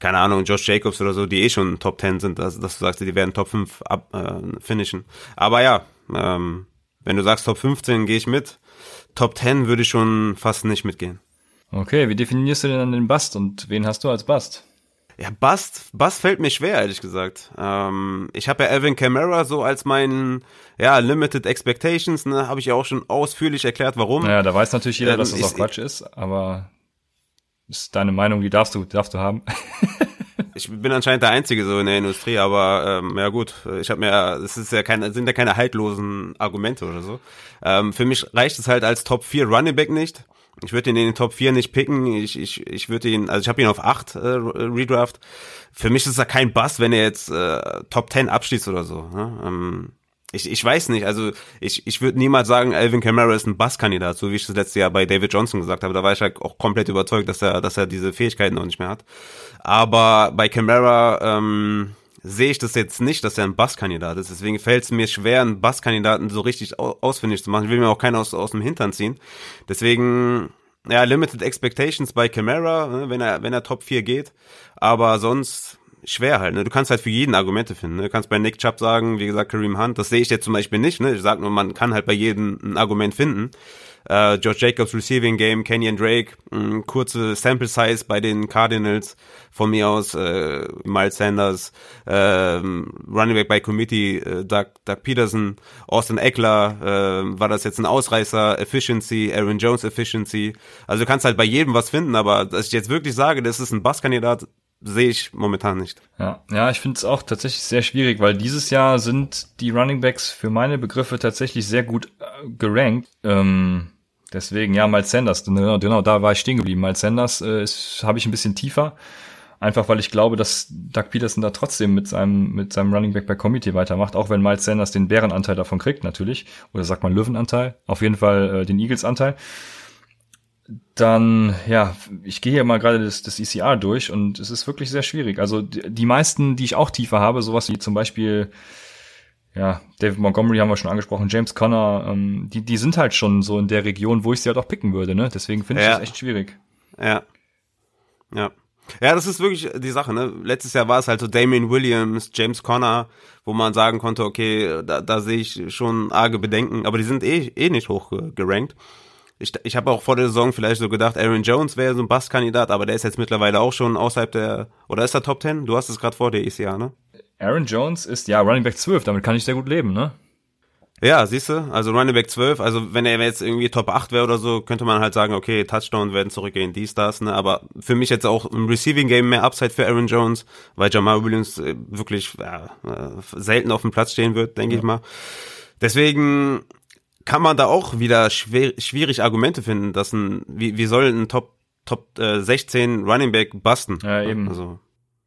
Speaker 2: keine Ahnung, Josh Jacobs oder so, die eh schon Top 10 sind, dass, dass du sagst, die werden Top 5 ab, äh, finishen. Aber ja, ähm, wenn du sagst Top 15, gehe ich mit. Top 10 würde ich schon fast nicht mitgehen.
Speaker 1: Okay, wie definierst du denn dann den Bust und wen hast du als Bust?
Speaker 2: Ja, Bust, Bust fällt mir schwer, ehrlich gesagt. Ähm, ich habe ja Alvin Kamara so als mein, ja, Limited Expectations, ne, habe ich ja auch schon ausführlich erklärt, warum.
Speaker 1: Naja, da weiß natürlich jeder, ähm, dass das ich, auch Quatsch ist, aber ist deine Meinung, die darfst du, darfst du haben.
Speaker 2: ich bin anscheinend der Einzige so in der Industrie, aber ähm, ja gut, ich habe mir, es ist ja keine, sind ja keine haltlosen Argumente oder so. Ähm, für mich reicht es halt als Top 4 Running Back nicht. Ich würde ihn in den Top 4 nicht picken. Ich, ich, ich würde ihn, also ich habe ihn auf 8 äh, Redraft. Für mich ist er kein Bass, wenn er jetzt äh, Top 10 abschließt oder so. Ne? Ähm, ich, ich weiß nicht, also ich, ich würde niemals sagen, Alvin Kamara ist ein Basskandidat, so wie ich das letzte Jahr bei David Johnson gesagt habe. Da war ich halt auch komplett überzeugt, dass er, dass er diese Fähigkeiten noch nicht mehr hat. Aber bei Kamara ähm, sehe ich das jetzt nicht, dass er ein Basskandidat ist. Deswegen fällt es mir schwer, einen Basskandidaten so richtig ausfindig zu machen. Ich will mir auch keinen aus, aus dem Hintern ziehen. Deswegen, ja, Limited Expectations bei Camara, ne, wenn er, wenn er Top 4 geht. Aber sonst schwer halt. Ne? Du kannst halt für jeden Argumente finden. Ne? Du kannst bei Nick Chubb sagen, wie gesagt, Kareem Hunt. Das sehe ich jetzt zum Beispiel nicht. Ne? Ich sage nur, man kann halt bei jedem ein Argument finden äh, George Jacobs Receiving Game, Kenyon Drake, mh, kurze Sample Size bei den Cardinals von mir aus, äh, Miles Sanders, äh, Running Back by Committee, äh, Doug, Doug Peterson, Austin Eckler, äh, war das jetzt ein Ausreißer, Efficiency, Aaron Jones Efficiency. Also du kannst halt bei jedem was finden, aber dass ich jetzt wirklich sage, das ist ein Basskandidat, sehe ich momentan nicht.
Speaker 1: Ja, ja, ich finde es auch tatsächlich sehr schwierig, weil dieses Jahr sind die Running Backs für meine Begriffe tatsächlich sehr gut äh, gerankt. Ähm, deswegen, ja, Miles Sanders, genau, genau, da war ich stehen geblieben. Miles Sanders äh, habe ich ein bisschen tiefer. Einfach weil ich glaube, dass Doug Peterson da trotzdem mit seinem, mit seinem Running Back bei Committee weitermacht, auch wenn Miles Sanders den Bärenanteil davon kriegt, natürlich. Oder sagt man Löwenanteil. Auf jeden Fall äh, den Eagles-Anteil dann, ja, ich gehe hier mal gerade das, das ECR durch und es ist wirklich sehr schwierig. Also die, die meisten, die ich auch tiefer habe, sowas wie zum Beispiel, ja, David Montgomery haben wir schon angesprochen, James Conner, ähm, die, die sind halt schon so in der Region, wo ich sie halt auch picken würde, ne? Deswegen finde ich ja. das echt schwierig.
Speaker 2: Ja. Ja. Ja, das ist wirklich die Sache, ne? Letztes Jahr war es halt so Damien Williams, James Conner, wo man sagen konnte, okay, da, da sehe ich schon arge Bedenken, aber die sind eh, eh nicht hoch gerankt ich, ich habe auch vor der Saison vielleicht so gedacht, Aaron Jones wäre so ein Basskandidat, aber der ist jetzt mittlerweile auch schon außerhalb der, oder ist er Top 10? Du hast es gerade vor der ECA, ne?
Speaker 1: Aaron Jones ist ja Running Back 12, damit kann ich sehr gut leben, ne?
Speaker 2: Ja, siehst du, also Running Back 12, also wenn er jetzt irgendwie Top 8 wäre oder so, könnte man halt sagen, okay, Touchdown werden zurückgehen, dies, das, ne, aber für mich jetzt auch im Receiving Game mehr Upside für Aaron Jones, weil Jamal Williams äh, wirklich ja, äh, selten auf dem Platz stehen wird, denke ja. ich mal. Deswegen, kann man da auch wieder schwer, schwierig Argumente finden, dass ein, wie, wie soll ein Top, Top äh, 16 Running Back busten?
Speaker 1: Ja, eben.
Speaker 2: Also,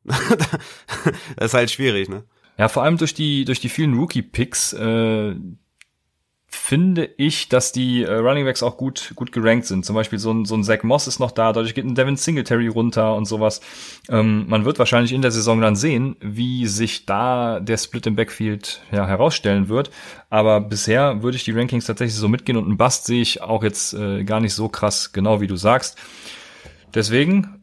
Speaker 2: das ist halt schwierig, ne?
Speaker 1: Ja, vor allem durch die, durch die vielen Rookie-Picks, äh, finde ich, dass die äh, Running Backs auch gut, gut gerankt sind. Zum Beispiel so ein, so ein Zach Moss ist noch da, dadurch geht ein Devin Singletary runter und sowas. Ähm, man wird wahrscheinlich in der Saison dann sehen, wie sich da der Split im Backfield ja, herausstellen wird. Aber bisher würde ich die Rankings tatsächlich so mitgehen und einen Bust sehe ich auch jetzt äh, gar nicht so krass, genau wie du sagst. Deswegen.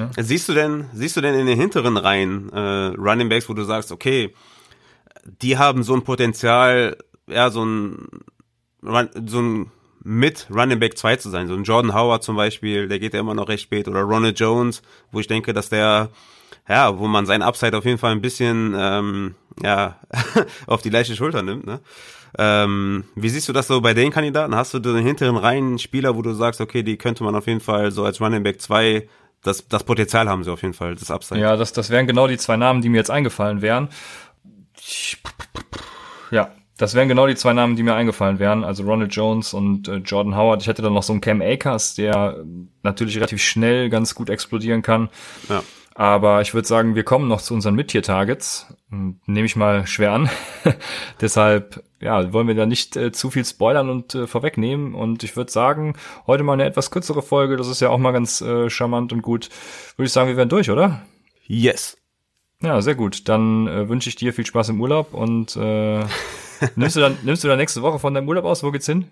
Speaker 2: Ja. Siehst du denn, siehst du denn in den hinteren Reihen äh, Running Backs, wo du sagst, okay, die haben so ein Potenzial, ja, so ein, so ein mit Running Back 2 zu sein. So ein Jordan Howard zum Beispiel, der geht ja immer noch recht spät. Oder Ronald Jones, wo ich denke, dass der, ja, wo man sein Upside auf jeden Fall ein bisschen, ähm, ja, auf die leichte Schulter nimmt, ne? Ähm, wie siehst du das so bei den Kandidaten? Hast du den hinteren Reihen Spieler, wo du sagst, okay, die könnte man auf jeden Fall so als Running Back 2 das, das Potenzial haben sie auf jeden Fall, das Upside.
Speaker 1: Ja, das, das wären genau die zwei Namen, die mir jetzt eingefallen wären. Ja, das wären genau die zwei Namen, die mir eingefallen wären. Also Ronald Jones und äh, Jordan Howard. Ich hätte dann noch so einen Cam Akers, der natürlich relativ schnell ganz gut explodieren kann. Ja. Aber ich würde sagen, wir kommen noch zu unseren Mid-Tier-Targets. Nehme ich mal schwer an. Deshalb, ja, wollen wir da nicht äh, zu viel spoilern und äh, vorwegnehmen. Und ich würde sagen, heute mal eine etwas kürzere Folge. Das ist ja auch mal ganz äh, charmant und gut. Würde ich sagen, wir werden durch, oder?
Speaker 2: Yes.
Speaker 1: Ja, sehr gut. Dann äh, wünsche ich dir viel Spaß im Urlaub und äh, nimmst, du dann, nimmst du dann nächste Woche von deinem Urlaub aus? Wo geht's hin?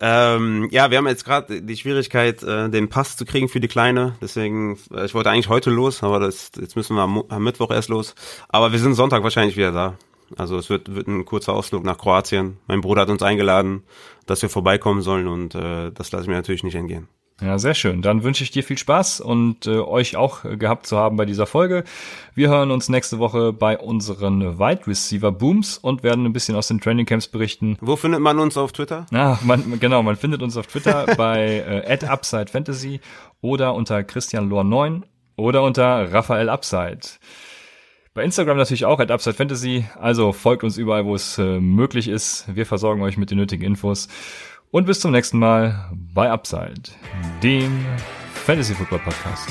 Speaker 2: Ähm, ja, wir haben jetzt gerade die Schwierigkeit, äh, den Pass zu kriegen für die Kleine. Deswegen, äh, ich wollte eigentlich heute los, aber das, jetzt müssen wir am, am, Mittwoch erst los. Aber wir sind Sonntag wahrscheinlich wieder da. Also es wird, wird ein kurzer Ausflug nach Kroatien. Mein Bruder hat uns eingeladen, dass wir vorbeikommen sollen und äh, das lasse ich mir natürlich nicht entgehen.
Speaker 1: Ja, sehr schön. Dann wünsche ich dir viel Spaß und äh, euch auch gehabt zu haben bei dieser Folge. Wir hören uns nächste Woche bei unseren Wide Receiver Booms und werden ein bisschen aus den Training Camps berichten.
Speaker 2: Wo findet man uns auf Twitter?
Speaker 1: Ah, man, genau, man findet uns auf Twitter bei äh, @upsidefantasy oder unter Christian Lohr 9 oder unter Raphael Upside. Bei Instagram natürlich auch at Upside Fantasy. Also folgt uns überall, wo es äh, möglich ist. Wir versorgen euch mit den nötigen Infos. Und bis zum nächsten Mal bei Upside, dem Fantasy Football Podcast.